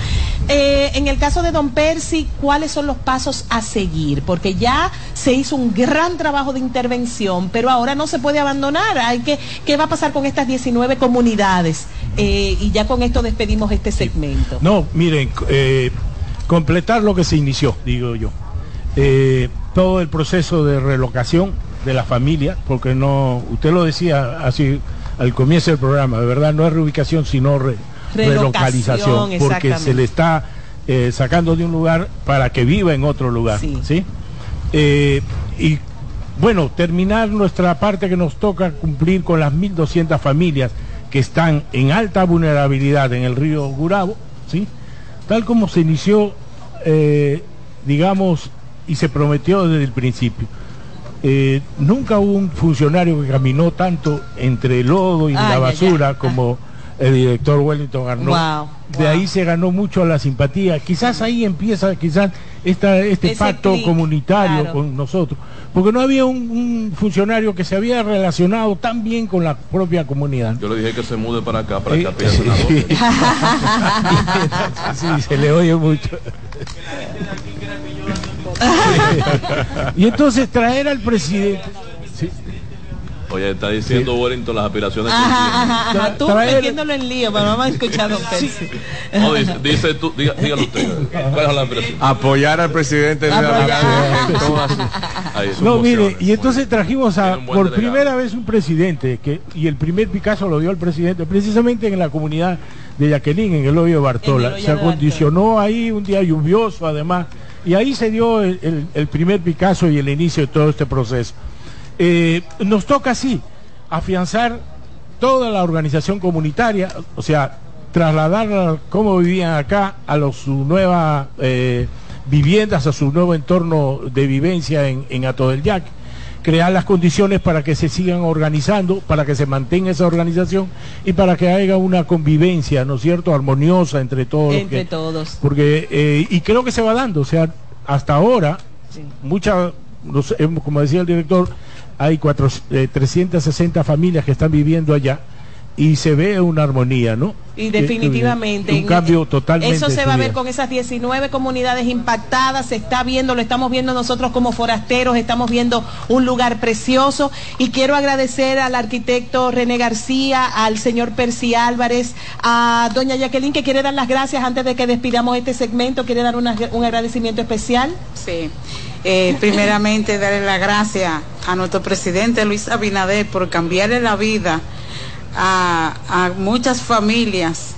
Eh, en el caso de Don Percy, ¿cuáles son los pasos a seguir? Porque ya se hizo un gran trabajo de intervención, pero ahora no se puede abandonar. Hay que, ¿Qué va a pasar con estas 19 comunidades? Eh, y ya con esto despedimos este segmento. No, miren, eh, completar lo que se inició, digo yo. Eh, todo el proceso de relocación de la familia, porque no, usted lo decía así al comienzo del programa, de verdad no es reubicación, sino relocalización, porque se le está eh, sacando de un lugar para que viva en otro lugar. Sí. Eh, y bueno, terminar nuestra parte que nos toca cumplir con las 1.200 familias que están en alta vulnerabilidad en el río Gurabo, ¿sí? Tal como se inició, eh, digamos, y se prometió desde el principio. Eh, nunca hubo un funcionario que caminó tanto entre el lodo y la basura como el director Wellington Arnold. de ahí se ganó mucho la simpatía. Quizás ahí empieza quizás esta, este pacto comunitario con nosotros, porque no había un, funcionario que se había relacionado tan bien con la propia comunidad. Yo le dije que se mude para acá, para que sí, se le oye mucho. y entonces traer al presidente Oye, está diciendo Wellington las aspiraciones que Ajá, ajá, ajá. Tú Traer- metiéndolo en lío, pero vamos a escuchar a don Percy. No, dice, dice tú, diga, dígalo usted. Apoyar al presidente de la No, mire, y entonces trajimos a, por delegado. primera vez un presidente, que y el primer Picasso lo dio el presidente, precisamente en la comunidad de Jacqueline, en el hoyo de Bartola. Hoyo Se acondicionó ahí un día lluvioso, además, y ahí se dio el, el- el primer Picasso y el inicio de todo este proceso. Eh, nos toca así, afianzar toda la organización comunitaria, o sea, trasladar cómo vivían acá a los, sus nuevas eh, viviendas, a su nuevo entorno de vivencia en, en Ato del Yaque, crear las condiciones para que se sigan organizando, para que se mantenga esa organización y para que haya una convivencia, ¿no es cierto?, armoniosa entre todos. Entre que- todos. porque, eh, y creo que se va dando, o sea, hasta ahora, hemos- como decía el director, hay cuatro, eh, 360 familias que están viviendo allá y se ve una armonía, ¿no? Y definitivamente. Un cambio totalmente. Eso se va a ver con esas 19 comunidades impactadas, se está viendo, lo estamos viendo nosotros como forasteros, estamos viendo un lugar precioso y quiero agradecer al arquitecto René García, al señor Percy Álvarez, a doña Jacqueline que quiere dar las gracias antes de que despidamos este segmento, quiere dar una- un agradecimiento especial. Sí. Eh, primeramente, darle las gracias a nuestro presidente Luis Abinader por cambiarle la vida a, a muchas familias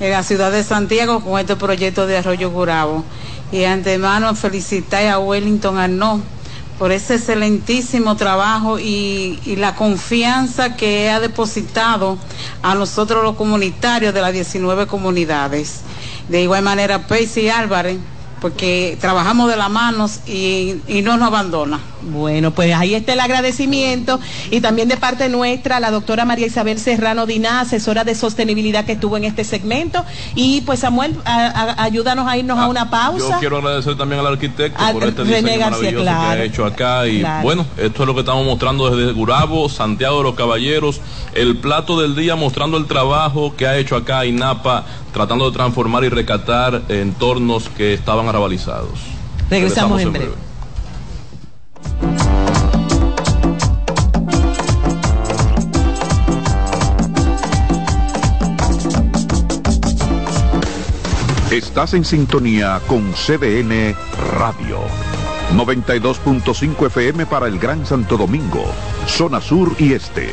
en la ciudad de Santiago con este proyecto de Arroyo Gurabo. Y antemano felicitar a Wellington Arnaud por ese excelentísimo trabajo y, y la confianza que ha depositado a nosotros los comunitarios de las 19 comunidades. De igual manera, Percy Álvarez, porque trabajamos de las manos y, y no nos abandona. Bueno, pues ahí está el agradecimiento y también de parte nuestra, la doctora María Isabel Serrano Diná, asesora de sostenibilidad que estuvo en este segmento. Y pues Samuel, a- a- ayúdanos a irnos a una Yo pausa. quiero agradecer también al arquitecto Al por este René diseño García, maravilloso que ha hecho acá. Y Claro. bueno, esto es lo que estamos mostrando desde Gurabo, Santiago de los Caballeros, el plato del día mostrando el trabajo que ha hecho acá INAPA, tratando de transformar y recatar entornos que estaban Regresamos en breve. Estás en sintonía con CDN Radio. 92.5 FM para el Gran Santo Domingo, zona sur y este.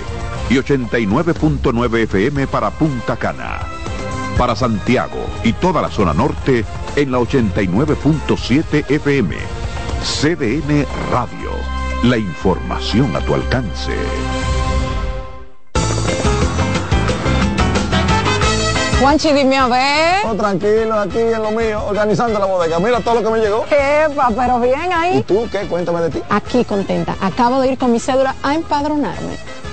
Y 89.9 FM para Punta Cana. Para Santiago y toda la zona norte en la 89.7 FM. CDN Radio. La información a tu alcance. Juanchi, dime a ver. Oh, tranquilo, aquí en lo mío, organizando la bodega. Mira todo lo que me llegó. Epa, pero bien ahí. ¿Y tú qué? Cuéntame de ti. Aquí contenta. Acabo de ir con mi cédula a empadronarme.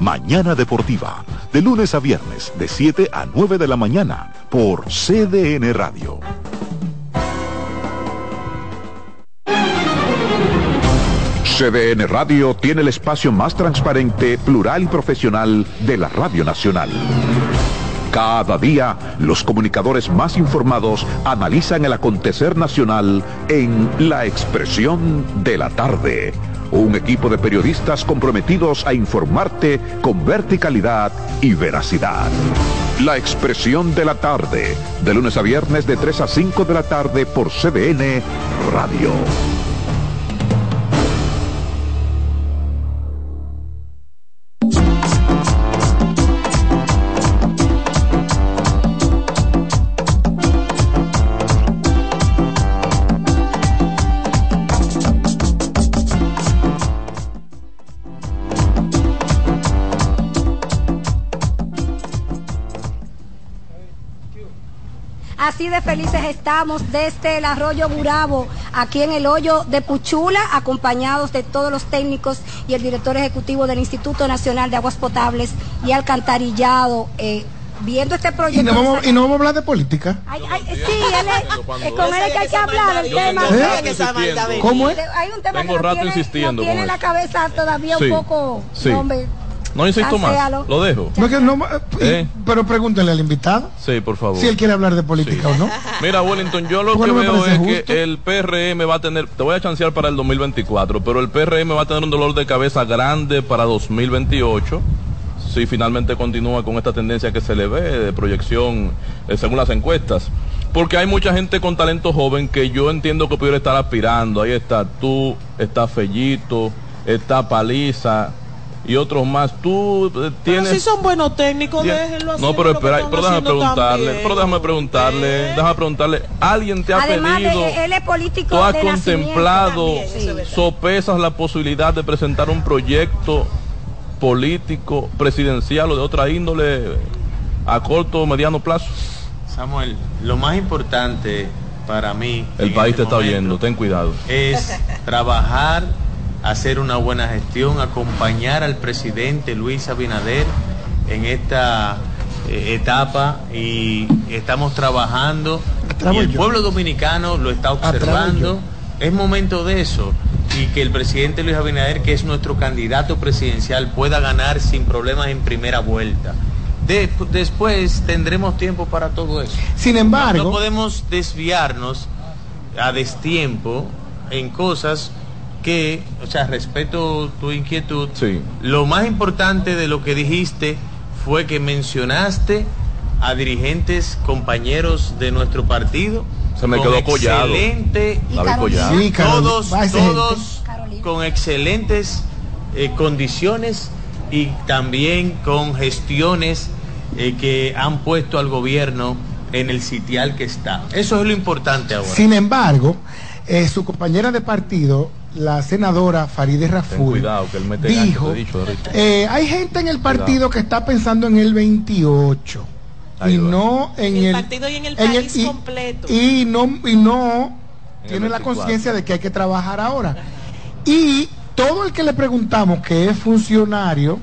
Mañana Deportiva, de lunes a viernes, de 7 a 9 de la mañana, por CDN Radio. CDN Radio tiene el espacio más transparente, plural y profesional de la Radio Nacional. Cada día, los comunicadores más informados analizan el acontecer nacional en La Expresión de la Tarde. Un equipo de periodistas comprometidos a informarte con verticalidad y veracidad. La Expresión de la Tarde, de lunes a viernes de 3 a 5 de la tarde por CDN Radio. Así de felices estamos desde el arroyo Gurabo, aquí en el hoyo de Puchula, acompañados de todos los técnicos y el director ejecutivo del Instituto Nacional de Aguas Potables y Alcantarillado. eh, viendo este Y proyecto. no, vamos, y no vamos a hablar de política. Ay, ay, sí, él es- eh, con él es que hay que hablar del Yo tema. ¿Cómo es? Hay un tema Tengo que rato tiene, insistiendo tiene la cabeza todavía Sí, un poco. sí. hombre, No insisto más, Cancélalo. lo dejo. No, que no, eh, ¿Eh? Pero pregúntale al invitado Sí, por favor. si él quiere hablar de política o no. Mira, Wellington, yo lo que veo es que el PRM va a tener, te voy a chancear para el 2024, pero el PRM va a tener un dolor de cabeza grande para 2028 si finalmente continúa con esta tendencia que se le ve de proyección eh, según las encuestas. Porque hay mucha gente con talento joven que yo entiendo que pudiera estar aspirando. Ahí está tú, está Fellito, está Paliza y otros más. Tú eh, Pero tienes... si son buenos técnicos, Tien- déjenlo así. No, pero espera, pero déjame preguntarle, pero déjame preguntarle, déjame preguntarle, ¿alguien te ha Además, pedido, de, él es político. tú has de contemplado. Sí. sopesas la posibilidad de presentar un proyecto político, presidencial o de otra índole a corto o mediano plazo? Samuel, lo más importante para mí El país este te está momento oyendo, ten cuidado. es trabajar, hacer una buena gestión, acompañar al presidente Luis Abinader en esta eh, etapa y estamos trabajando y el pueblo dominicano lo está observando. Es momento de eso y que el presidente Luis Abinader, que es nuestro candidato presidencial, pueda ganar sin problemas en primera vuelta. De- después tendremos tiempo para todo eso. Sin No- embargo, no podemos desviarnos a destiempo en cosas que, o sea, respeto tu inquietud. Lo más importante de lo que dijiste fue que mencionaste a dirigentes compañeros de nuestro partido. Se me quedó Collado. Excelente. David Collado. Sí, Carolina. todos, todos con excelentes eh, condiciones y también con gestiones eh, que han puesto al gobierno en el sitial que está. Eso es lo importante ahora. sin embargo, eh, su compañera de partido, la senadora Farideh Raful, cuidado que él mete gancho, dijo, dicho ahorita. eh, hay gente en el partido que está pensando en el 28 y no en el el, partido y en el en país y- completo. y no y no tiene la 24. conciencia de que hay que trabajar ahora y todo el que le preguntamos que es funcionario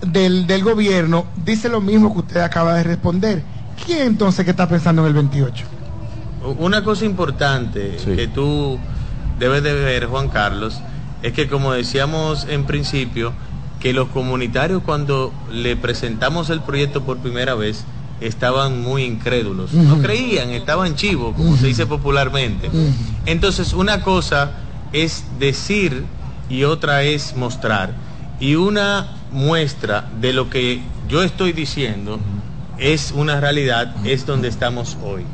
del, del gobierno dice lo mismo que usted acaba de responder quién entonces que está pensando en el 28 Una cosa importante que tú debes de ver, Juan Carlos, es que como decíamos en principio, que los comunitarios cuando le presentamos el proyecto por primera vez estaban muy incrédulos, no creían, estaban chivos, como se dice popularmente. Entonces, una cosa es decir y otra es mostrar. Y una muestra de lo que yo estoy diciendo es una realidad, es donde estamos hoy.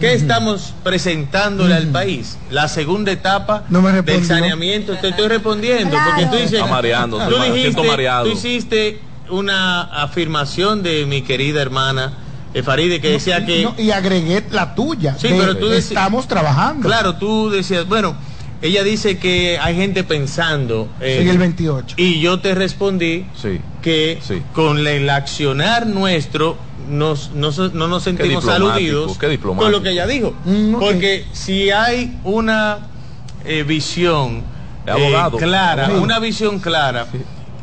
¿Qué estamos presentándole al país? La segunda etapa No me del saneamiento. Te estoy respondiendo porque tú dices, Está mareando, tú dijiste, siento mareado. tú hiciste una afirmación de mi querida hermana eh, Faride que decía que No, y agregué la tuya. Sí, de- pero tú estamos trabajando. Claro, tú decías, bueno, ella dice que hay gente pensando eh, En el 28. y yo te respondí que con el accionar nuestro nos, nos- no nos sentimos aludidos con lo que ella dijo. Porque si hay una eh, visión abogado. eh, clara, Sí. una visión clara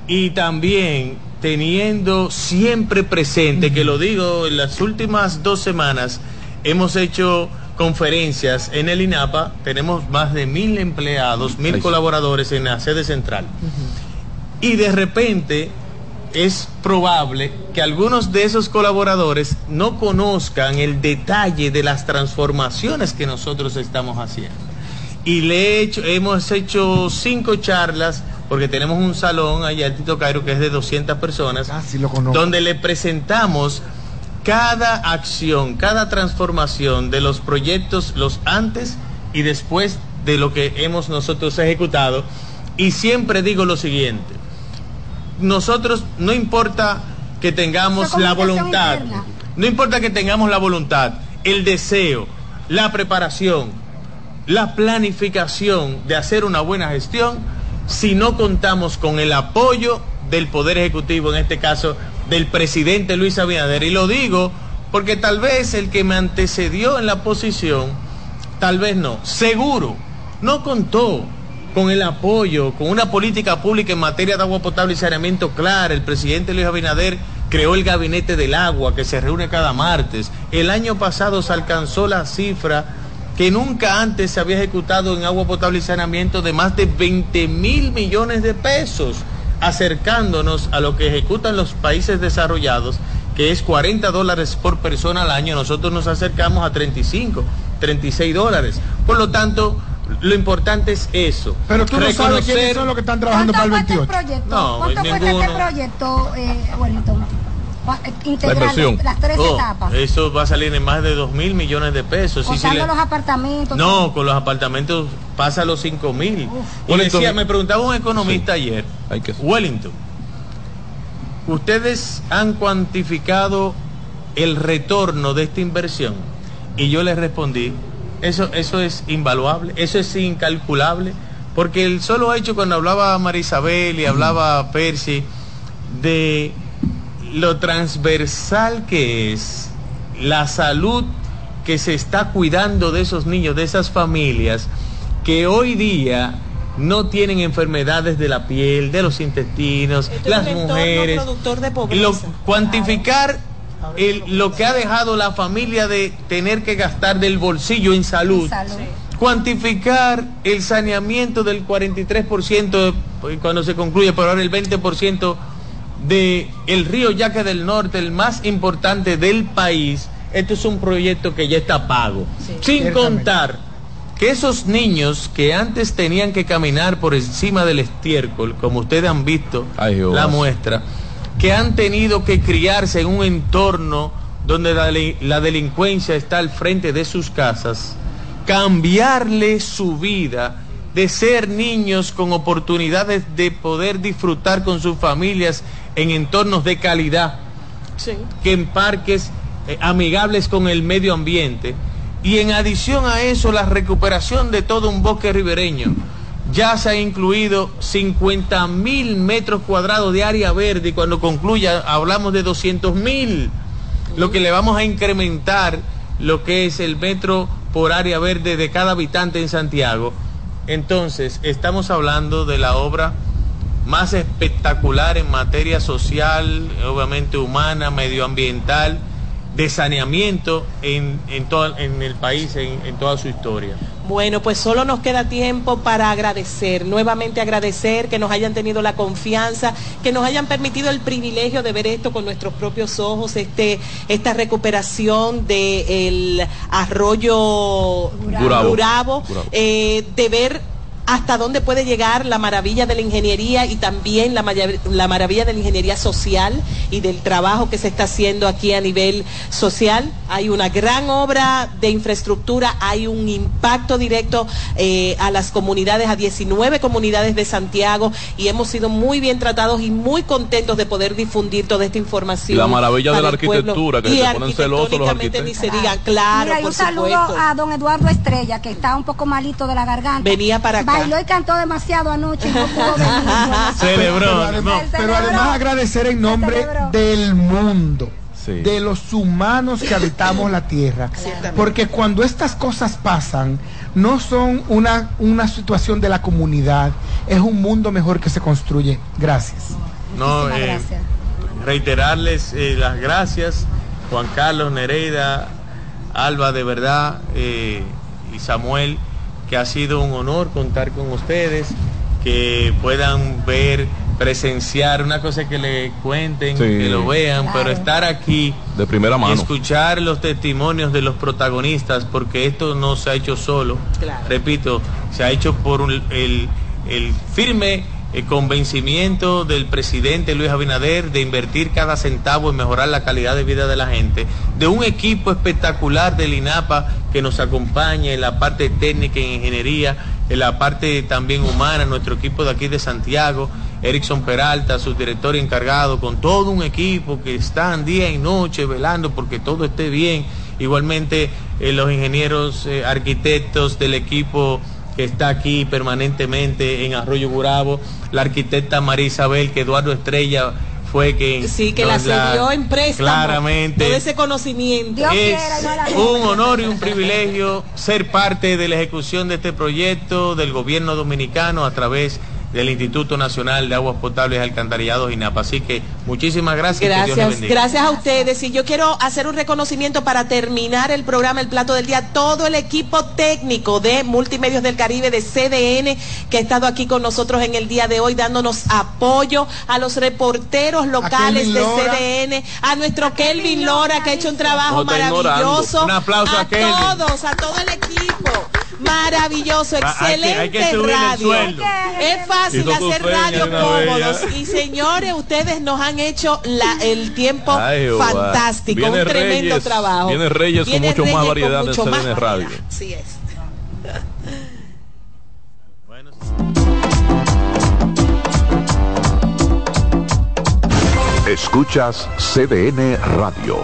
y también teniendo siempre presente, que lo digo, en las últimas dos semanas hemos hecho conferencias en el INAPA, tenemos más de mil empleados, mil colaboradores en la sede central. Y de repente es probable que algunos de esos colaboradores no conozcan el detalle de las transformaciones que nosotros estamos haciendo. Y le he hecho, hemos hecho cinco charlas, porque tenemos un salón allá en Tito Cairo que es de 200 personas, donde le presentamos cada acción, cada transformación de los proyectos, los antes y después de lo que hemos nosotros ejecutado. Y siempre digo lo siguiente, nosotros no importa que tengamos la voluntad, interna. no importa que tengamos la voluntad, el deseo, la preparación, la planificación de hacer una buena gestión, si no contamos con el apoyo del Poder Ejecutivo, en este caso del presidente Luis Abinader. Y lo digo porque tal vez el que me antecedió en la posición, tal vez no, seguro, no contó con el apoyo, con una política pública en materia de agua potable y saneamiento clara. El presidente Luis Abinader creó el gabinete del agua que se reúne cada martes. El año pasado se alcanzó la cifra que nunca antes se había ejecutado en agua potable y saneamiento de más de 20 mil millones de pesos, acercándonos a lo que ejecutan los países desarrollados, que es 40 dólares por persona al año. Nosotros nos acercamos a 35, 36 dólares. Por lo tanto, lo importante es eso. Pero tú no sabes quiénes Reconocer- son los que están trabajando para el ¿Cuánto cuesta 28. el proyecto? No, ¿Cuánto cuesta ninguno. este proyecto, eh, Wellington? Inversión. las tres Oh, etapas. Eso va a salir en más de 2 mil millones de pesos. Sí, le- los apartamentos. No, con los apartamentos pasa a los 5 mil. Y Wellington- decía, me preguntaba un economista ayer, Wellington, ¿ustedes han cuantificado el retorno de esta inversión? Y yo les respondí, eso, eso es invaluable, eso es incalculable, porque el solo hecho cuando hablaba Marisabel y hablaba Percy de lo transversal que es la salud que se está cuidando de esos niños, de esas familias, que hoy día no tienen enfermedades de la piel, de los intestinos, Esto las mujeres. productor de pobreza. Lo- cuantificar el- lo que ha dejado la familia de tener que gastar del bolsillo en salud. Cuantificar el saneamiento del 43% eh, cuando se concluye, pero ahora el 20% de el río Yaque del Norte, el más importante del país. Esto es un proyecto que ya está pago. Sin contar que esos niños que antes tenían que caminar por encima del estiércol, como ustedes han visto la muestra, que han tenido que criarse en un entorno donde la, la delincuencia está al frente de sus casas, cambiarle su vida de ser niños con oportunidades de poder disfrutar con sus familias en entornos de calidad, que en parques eh, amigables con el medio ambiente. Y en adición a eso, la recuperación de todo un bosque ribereño. Ya se ha incluido 50 mil metros cuadrados de área verde y cuando concluya hablamos de 200 mil, lo que le vamos a incrementar lo que es el metro por área verde de cada habitante en Santiago. Entonces, estamos hablando de la obra más espectacular en materia social, obviamente humana, medioambiental de saneamiento en, en, todo, en el país, en, en toda su historia. Bueno, pues solo nos queda tiempo para agradecer, nuevamente agradecer que nos hayan tenido la confianza, que nos hayan permitido el privilegio de ver esto con nuestros propios ojos, este, esta recuperación del arroyo Gurabo. Gurabo, eh, de ver hasta dónde puede llegar la maravilla de la ingeniería y también la, maravilla de la ingeniería social y del trabajo que se está haciendo aquí a nivel social. Hay una gran obra de infraestructura, hay un impacto directo eh, a las comunidades, a 19 comunidades de Santiago y hemos sido muy bien tratados y muy contentos de poder difundir toda esta información. La maravilla de la arquitectura, que Y se ponen celosos los arquitectónicamente ni arquitectos. se diga, claro, Mira, y por un saludo supuesto. a don Eduardo Estrella, que está un poco malito de la garganta. Venía para acá. Bailó y cantó demasiado anoche no pudo venir. Pero además, pero además agradecer en nombre del mundo. De los humanos que habitamos la tierra. Porque cuando estas cosas pasan, no son una, una situación de la comunidad, es un mundo mejor que se construye. Gracias. No, eh, reiterarles eh, las gracias, Juan Carlos Nereida, Alba, de verdad, eh, y Samuel, que ha sido un honor contar con ustedes, que puedan ver, presenciar, una cosa que le cuenten, Sí. que lo vean, pero estar aquí De primera y mano. escuchar los testimonios de los protagonistas, porque esto no se ha hecho solo. Repito, se ha hecho por un- el, el firme eh, convencimiento del presidente Luis Abinader de invertir cada centavo en mejorar la calidad de vida de la gente, de un equipo espectacular del INAPA que nos acompaña en la parte técnica y ingeniería, en la parte también humana, nuestro equipo de aquí de Santiago, Erickson Peralta, su director encargado, con todo un equipo que están día y noche velando porque todo esté bien. Igualmente eh, los ingenieros eh, arquitectos del equipo que está aquí permanentemente en Arroyo Burabo, la arquitecta María Isabel, que Eduardo Estrella fue quien Sí, que la cedió en préstamo. Claramente. Todo ese conocimiento. es un honor y un privilegio ser parte de la ejecución de este proyecto del gobierno dominicano a través del Instituto Nacional de Aguas Potables y Alcantarillados INAPA. Así que muchísimas gracias. y que Dios les Gracias, bendiga. gracias a ustedes. Y yo quiero hacer un reconocimiento para terminar el programa El Plato del Día. Todo el equipo técnico de Multimedios del Caribe, de CDN, que ha estado aquí con nosotros en el día de hoy, dándonos apoyo a los reporteros locales de Lora. CDN, a nuestro Kelvin Lora, que ha hecho un trabajo maravilloso. Un aplauso a Kelvin. todos, a todo el equipo. Maravilloso, Ah, hay que- excelente hay que radio. Es fácil hacer radio cómodos. Y señores, ustedes nos han hecho la- el tiempo Ay, fantástico, Viene un tremendo Reyes, trabajo. viene Reyes con mucho más variedad en mucho CDN más Radio. variedad. Así es. Escuchas CDN Radio,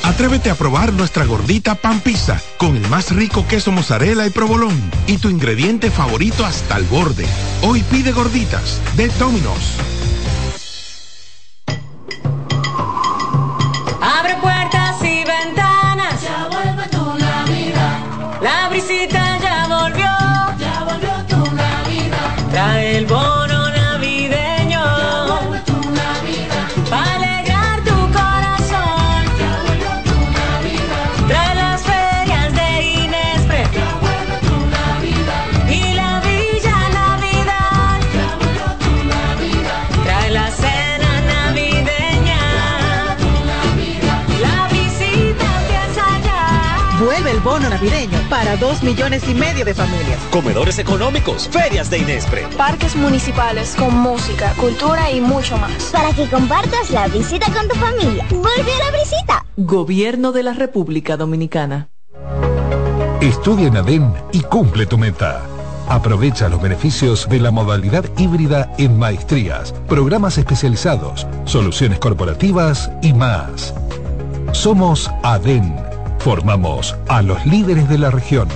Atrévete a probar nuestra gordita pan pizza con el más rico queso mozzarella y provolón y tu ingrediente favorito hasta el borde. Hoy pide gorditas de Domino's. Para dos millones y medio de familias. Comedores económicos, ferias de Inespre. Parques municipales con música, cultura y mucho más. Para que compartas la visita con tu familia. Vuelve a la visita. Gobierno de la República Dominicana. Estudia en ADEN y cumple tu meta. Aprovecha los beneficios de la modalidad híbrida en maestrías, programas especializados, soluciones corporativas y más. Somos ADEN. Formamos a los líderes de la región.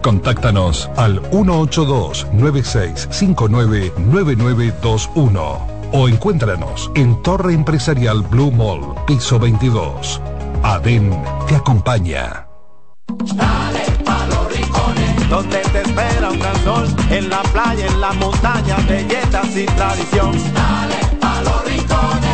Contáctanos al 182-9659-9921 o encuéntranos en Torre Empresarial Blue Mall, piso 22. ADEN te acompaña. Dale pa los rincones, donde te espera un gran sol, en la playa, en la montaña, belletas y tradición. Dale pa los rincones,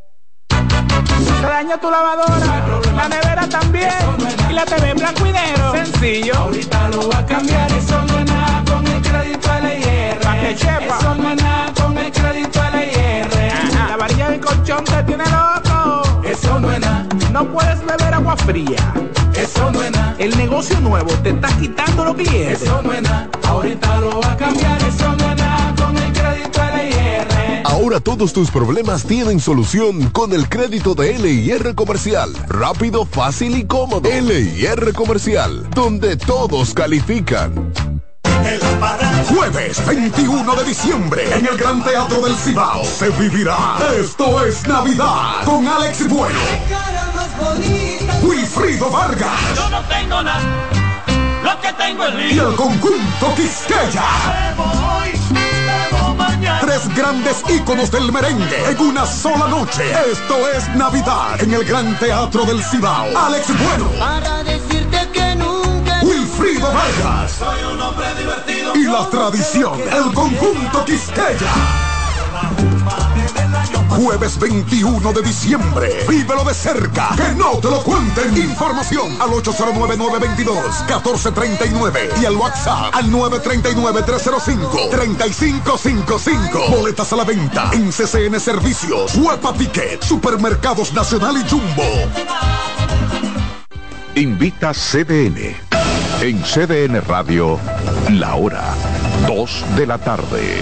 Tu lavadora, la nevera también, y la TV en blanco y negro. Sencillo. Ahorita lo voy a cambiar, eso no es nada con el crédito LIR. Pa' que sepa. Eso no es nada con el crédito LIR. La varilla del colchón te tiene loco. Eso no es nada. No puedes beber agua fría. Eso no es nada. El negocio nuevo te está quitando los clientes. Eso no es nada. Ahorita lo va a cambiar, eso no es nada con el crédito LIR. Ahora todos tus problemas tienen solución con el crédito de LIR Comercial. Rápido, fácil y cómodo. LIR Comercial, donde todos califican. Jueves 21 de diciembre en el Gran Teatro del Cibao se vivirá Esto es Navidad con Alex Bueno, Wilfrido Vargas Yo no tengo nada, lo que tengo es y el conjunto Quisqueya. Tres grandes íconos del merengue en una sola noche. Esto es Navidad en el Gran Teatro del Cibao. Alex Bueno, Para decirte que nunca Wilfrido Vargas soy un hombre divertido. y la tradición, el conjunto Quisqueya. Jueves 21 de diciembre. Vívelo de cerca. Que no te lo cuenten. Información al 809-922-1439 y al WhatsApp al 939-305-3555. Boletas a la venta en CCN Servicios, Huepa Ticket, Supermercados Nacional y Jumbo. Invita CDN. En CDN Radio, la hora 2 de la tarde.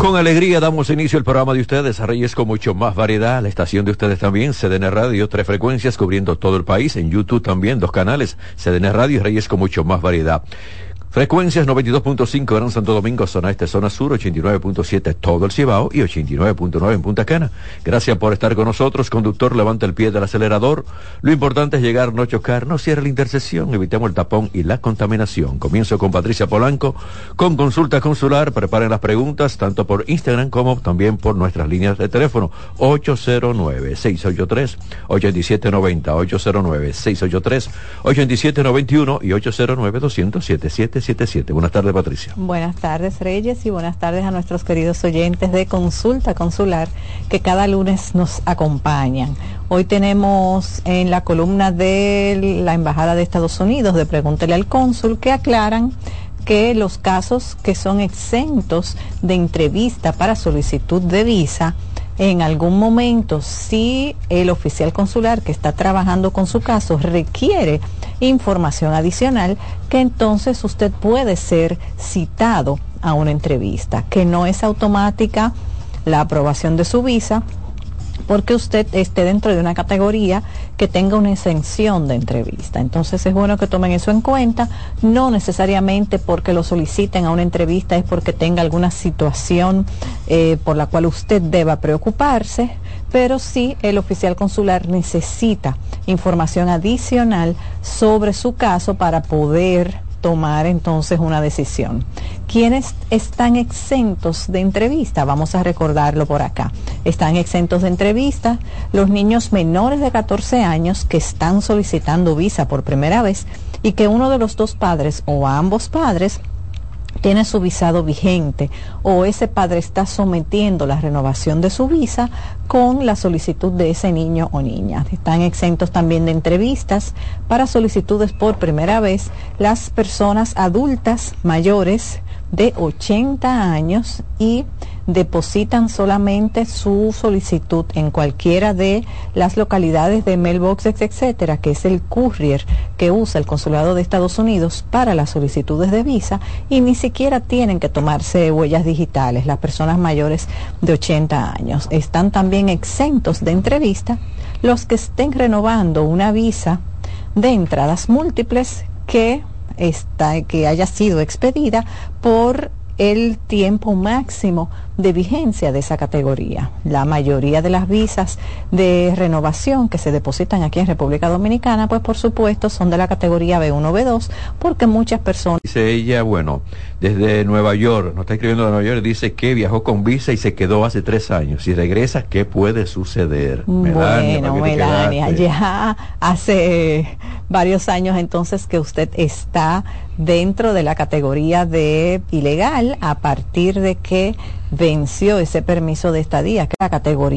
Con alegría damos inicio al programa de ustedes, Reyes con mucho más variedad, la estación de ustedes también, CDN Radio, tres frecuencias cubriendo todo el país, en YouTube también, dos canales, CDN Radio y Reyes con mucho más variedad. Frecuencias 92.5 Gran Santo Domingo, zona este, zona sur, 89.7 todo el Cibao y 89.9 en Punta Cana. Gracias por estar con nosotros. Conductor, levanta el pie del acelerador. Lo importante es llegar, no chocar, no cierre la intersección, evitemos el tapón y la contaminación. Comienzo con Patricia Polanco, con consulta consular. Preparen las preguntas, tanto por Instagram como también por nuestras líneas de teléfono. 809-683-8790, 809-683-8791 y 809-200-7777. Buenas tardes, Patricia. Buenas tardes, Reyes, y buenas tardes a nuestros queridos oyentes de Consulta Consular que cada lunes nos acompañan. Hoy tenemos en la columna de la Embajada de Estados Unidos de Pregúntele al Cónsul que aclaran que los casos que son exentos de entrevista para solicitud de visa, en algún momento, si el oficial consular que está trabajando con su caso requiere información adicional, que entonces usted puede ser citado a una entrevista, que no es automática la aprobación de su visa, porque usted esté dentro de una categoría que tenga una exención de entrevista. Entonces es bueno que tomen eso en cuenta, no necesariamente porque lo soliciten a una entrevista es porque tenga alguna situación eh, por la cual usted deba preocuparse, pero sí el oficial consular necesita información adicional sobre su caso para poder tomar entonces una decisión. ¿Quiénes están exentos de entrevista? Vamos a recordarlo por acá. Están exentos de entrevista los niños menores de 14 años que están solicitando visa por primera vez y que uno de los dos padres o ambos padres tiene su visado vigente o ese padre está sometiendo la renovación de su visa con la solicitud de ese niño o niña. Están exentos también de entrevistas para solicitudes por primera vez las personas adultas mayores de 80 años y depositan solamente su solicitud en cualquiera de las localidades de mailboxes, etcétera, que es el courier que usa el consulado de Estados Unidos para las solicitudes de visa y ni siquiera tienen que tomarse huellas digitales las personas mayores de 80 años. Están también exentos de entrevista los que estén renovando una visa de entradas múltiples que está, que haya sido expedida por el tiempo máximo de vigencia de esa categoría. La mayoría de las visas de renovación que se depositan aquí en República Dominicana, pues por supuesto son de la categoría B1, B2, porque muchas personas... Dice ella, bueno, desde Nueva York, nos está escribiendo de Nueva York, dice que viajó con visa y se quedó hace tres años. Si regresa, ¿qué puede suceder? Melania, bueno, Melania, ya hace varios años entonces que usted está dentro de la categoría de ilegal a partir de que venció ese permiso de estadía, que la categoría